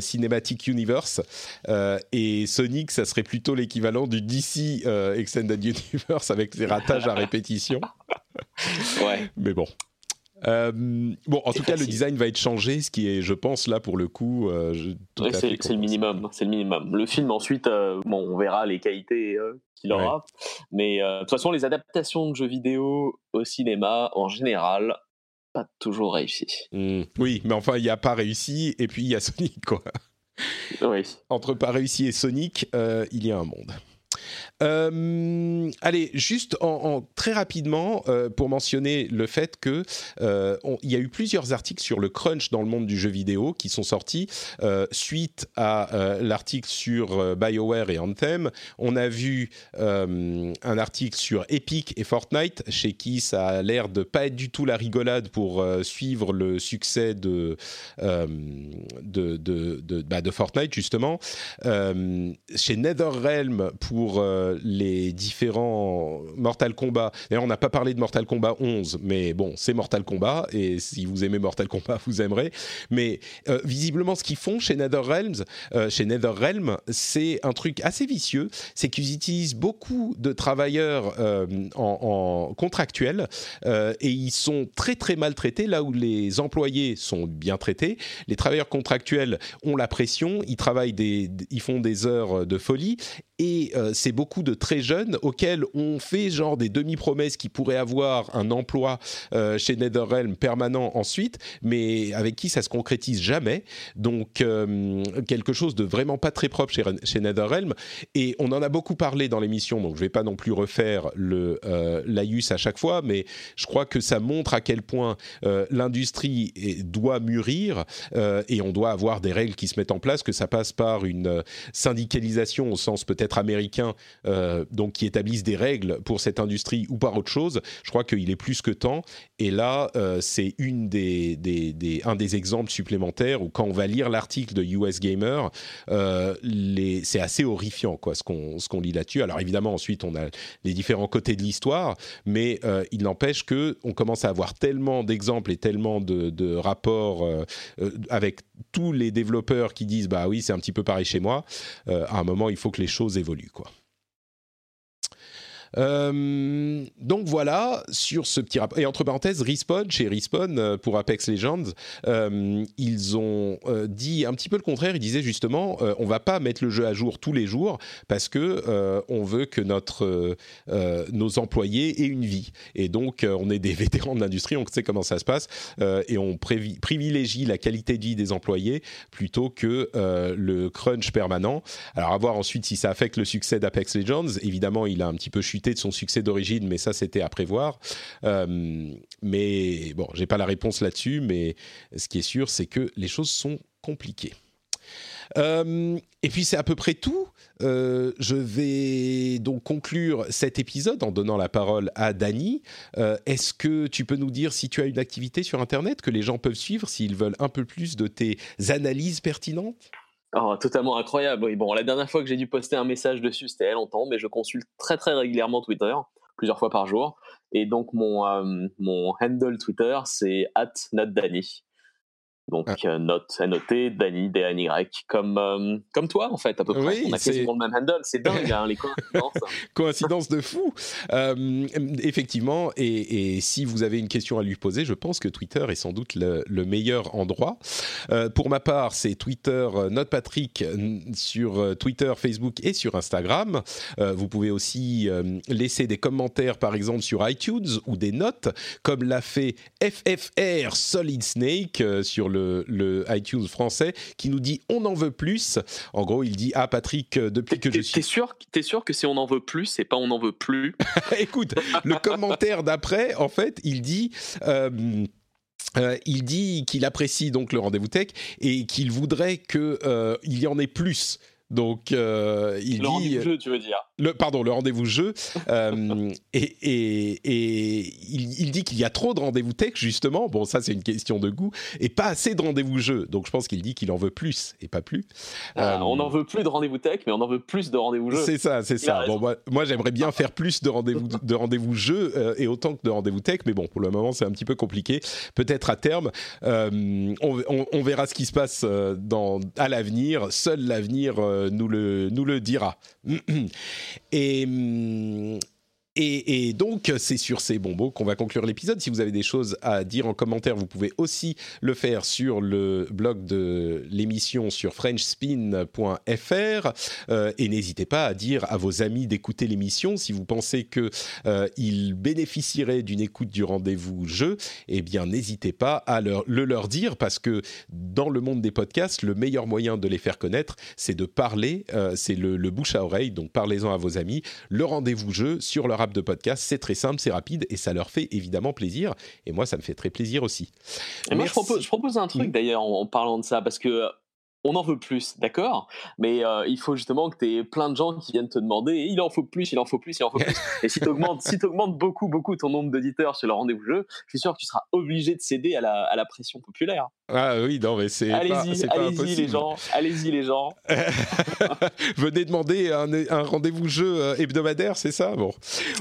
Cinematic Universe et Sonic, ça serait plutôt l'équivalent du DC Extended Universe avec ses ratages à répétition. ouais. Mais bon. Euh, bon, en tout cas, le design va être changé, ce qui est, je pense, là pour le coup. Euh, c'est le minimum. C'est le minimum. Le film, ensuite, euh, bon, on verra les qualités qu'il aura. Mais de toute façon, les adaptations de jeux vidéo au cinéma, en général, pas toujours réussi. Mmh. Oui, mais enfin, il n'y a pas réussi, et puis il y a Sonic, quoi. Oui. Entre pas réussi et Sonic, il y a un monde. Euh, allez, juste très rapidement euh, pour mentionner le fait que euh, y a eu plusieurs articles sur le crunch dans le monde du jeu vidéo qui sont sortis suite à l'article sur BioWare et Anthem. On a vu un article sur Epic et Fortnite, chez qui ça a l'air de pas être du tout la rigolade pour suivre le succès de, bah, de Fortnite justement. chez NetherRealm pour les différents Mortal Kombat. D'ailleurs, on n'a pas parlé de Mortal Kombat 11, mais bon, c'est Mortal Kombat, et si vous aimez Mortal Kombat, vous aimerez. Mais visiblement, ce qu'ils font chez NetherRealms, chez NetherRealm, c'est un truc assez vicieux, c'est qu'ils utilisent beaucoup de travailleurs en, en, contractuels, et ils sont très très mal traités là où les employés sont bien traités. Les travailleurs contractuels ont la pression, ils travaillent ils font des heures de folie et euh, c'est beaucoup de très jeunes auxquels on fait genre des demi-promesses qui pourraient avoir un emploi euh, chez NetherRealm permanent ensuite, mais avec qui ça se concrétise jamais. Donc euh, quelque chose de vraiment pas très propre chez, chez NetherRealm. Et on en a beaucoup parlé dans l'émission, donc je vais pas non plus refaire le l'AIUS à chaque fois, mais je crois que ça montre à quel point l'industrie doit mûrir et on doit avoir des règles qui se mettent en place, que ça passe par une syndicalisation au sens peut-être être euh, donc qui établissent des règles pour cette industrie ou par autre chose. Je crois qu'il est plus que temps. Et là, euh, c'est une des, un des exemples supplémentaires où quand on va lire l'article de US Gamer, euh, c'est assez horrifiant quoi, ce qu'on qu'on lit là-dessus. Alors évidemment, ensuite, on a les différents côtés de l'histoire, mais il n'empêche que on commence à avoir tellement d'exemples et tellement de, rapports avec tous les développeurs qui disent bah oui, c'est un petit peu pareil chez moi. à un moment, il faut que les choses évoluent. Euh, donc voilà, sur ce petit rapport. Et entre parenthèses, Respawn, chez Respawn, euh, pour Apex Legends, euh, ils ont dit un petit peu le contraire. Ils disaient justement, on va pas mettre le jeu à jour tous les jours parce que on veut que notre, nos employés aient une vie. Et donc, on est des vétérans de l'industrie, on sait comment ça se passe, et on privilégie la qualité de vie des employés plutôt que le crunch permanent. Alors, à voir ensuite si ça affecte le succès d'Apex Legends. Évidemment, il a un petit peu chuté de son succès d'origine, mais ça c'était à prévoir. Euh, mais bon, j'ai pas la réponse là-dessus, mais ce qui est sûr, c'est que les choses sont compliquées. Euh, et puis c'est à peu près tout. Euh, je vais donc conclure cet épisode en donnant la parole à Dany. Est-ce que tu peux nous dire si tu as une activité sur Internet que les gens peuvent suivre s'ils veulent un peu plus de tes analyses pertinentes? Oh, totalement incroyable. Oui, bon, la dernière fois que j'ai dû poster un message dessus, c'était il longtemps, mais je consulte très très régulièrement Twitter, plusieurs fois par jour. Et donc mon, euh, handle Twitter, c'est @notdany. Donc, ah. euh, note, noté, Dany, D-A-N-Y, comme, euh, comme toi, en fait, à peu près. on a quasiment le même handle. C'est dingue, hein, les coïncidences. Coïncidence de fou. Euh, effectivement, et, et, si vous avez une question à lui poser, je pense que Twitter est sans doute le, le meilleur endroit. pour ma part, c'est Twitter, Note Patrick, sur Twitter, Facebook et sur Instagram. vous pouvez aussi laisser des commentaires, par exemple, sur iTunes ou des notes, comme l'a fait FFR Solid Snake sur le, iTunes français, qui nous dit on en veut plus. En gros, il dit ah Patrick, euh, depuis que je suis. T'es sûr, es sûr que c'est on en veut plus, c'est pas on en veut plus Écoute, le commentaire d'après, en fait, il dit. Euh, euh, il dit qu'il apprécie donc le rendez-vous tech et qu'il voudrait qu'il il y en ait plus donc, euh, il le rendez-vous jeu, tu veux dire le, Pardon, le rendez-vous jeu. euh, et, et, et il, il, dit qu'il y a trop de rendez-vous tech, justement. Bon, ça, c'est une question de goût. Et pas assez de rendez-vous jeu. Donc, je pense qu'il dit qu'il en veut plus et pas plus. Ah, euh, on n'en veut plus de rendez-vous tech, mais on en veut plus de rendez-vous jeu. C'est ça, c'est ça. Bon, moi, moi j'aimerais bien faire plus de rendez-vous de rendez-vous jeu euh, et autant que de rendez-vous tech. Mais bon, pour le moment, c'est un petit peu compliqué. Peut-être à terme. On, on, on, verra ce qui se passe dans, à l'avenir. Seul l'avenir nous le, nous le dira. Et et, donc, c'est sur ces bons qu'on va conclure l'épisode. Si vous avez des choses à dire en commentaire, vous pouvez aussi le faire sur le blog de l'émission sur frenchspin.fr. Euh, et n'hésitez pas à dire à vos amis d'écouter l'émission si vous pensez qu'ils euh, bénéficieraient d'une écoute du rendez-vous jeu. Eh bien, n'hésitez pas à le leur dire parce que dans le monde des podcasts, le meilleur moyen de les faire connaître, c'est de parler. Euh, c'est le, le bouche à oreille. Donc, parlez-en à vos amis. Le rendez-vous jeu sur leur de podcast. C'est très simple, c'est rapide et ça leur fait évidemment plaisir. Et moi, ça me fait très plaisir aussi. Et moi, je propose, je propose, un truc d'ailleurs en, parlant de ça parce que on en veut plus, d'accord? Mais euh, il faut justement que tu aies plein de gens qui viennent te demander il en faut plus, il en faut plus, il en faut plus. Et si tu augmentes, si augmentes beaucoup, beaucoup ton nombre d'auditeurs sur le rendez-vous jeu, je suis sûr que tu seras obligé de céder à la, à la pression populaire. Ah oui, non, mais c'est Allez-y, allez-y les gens, allez-y les gens. Venez demander un, un rendez-vous jeu euh, hebdomadaire, c'est ça? Bon,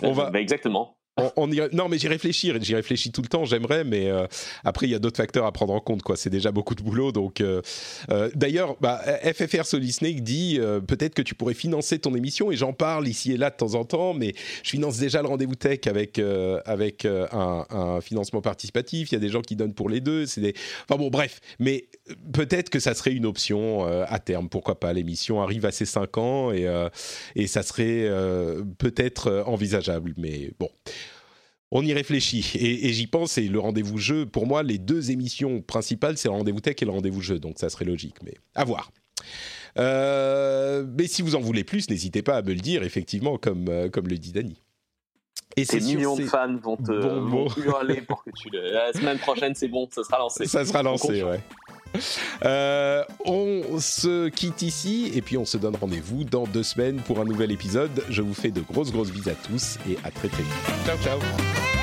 on va. Bah, exactement on, Non, mais j'y réfléchis, j'y réfléchis tout le temps. J'aimerais, mais euh, après il y a d'autres facteurs à prendre en compte. Quoi, c'est déjà beaucoup de boulot. Donc, euh, euh, d'ailleurs, bah, FFR Solid Snake dit peut-être que tu pourrais financer ton émission et j'en parle ici et là de temps en temps. Mais je finance déjà le rendez-vous tech avec un, financement participatif. Il y a des gens qui donnent pour les deux. Des... enfin bon, bref. Mais peut-être que ça serait une option à terme. Pourquoi pas? L'émission arrive à ses 5 ans et ça serait peut-être envisageable. Mais bon on y réfléchit et, j'y pense. Et le rendez-vous jeu, pour moi, les deux émissions principales, c'est le rendez-vous tech et le rendez-vous jeu. Donc ça serait logique, mais à voir. Euh, mais si vous en voulez plus, n'hésitez pas à me le dire, effectivement, comme, euh, comme le dit Dany. Et ces millions de fans vont te hurler pour que tu le. La semaine prochaine, c'est bon, ça sera lancé. Ça sera lancé, ouais. Euh, on se quitte ici et puis on se donne rendez-vous dans deux semaines pour un nouvel épisode. Je vous fais de grosses grosses bises à tous et à très très vite. Ciao ciao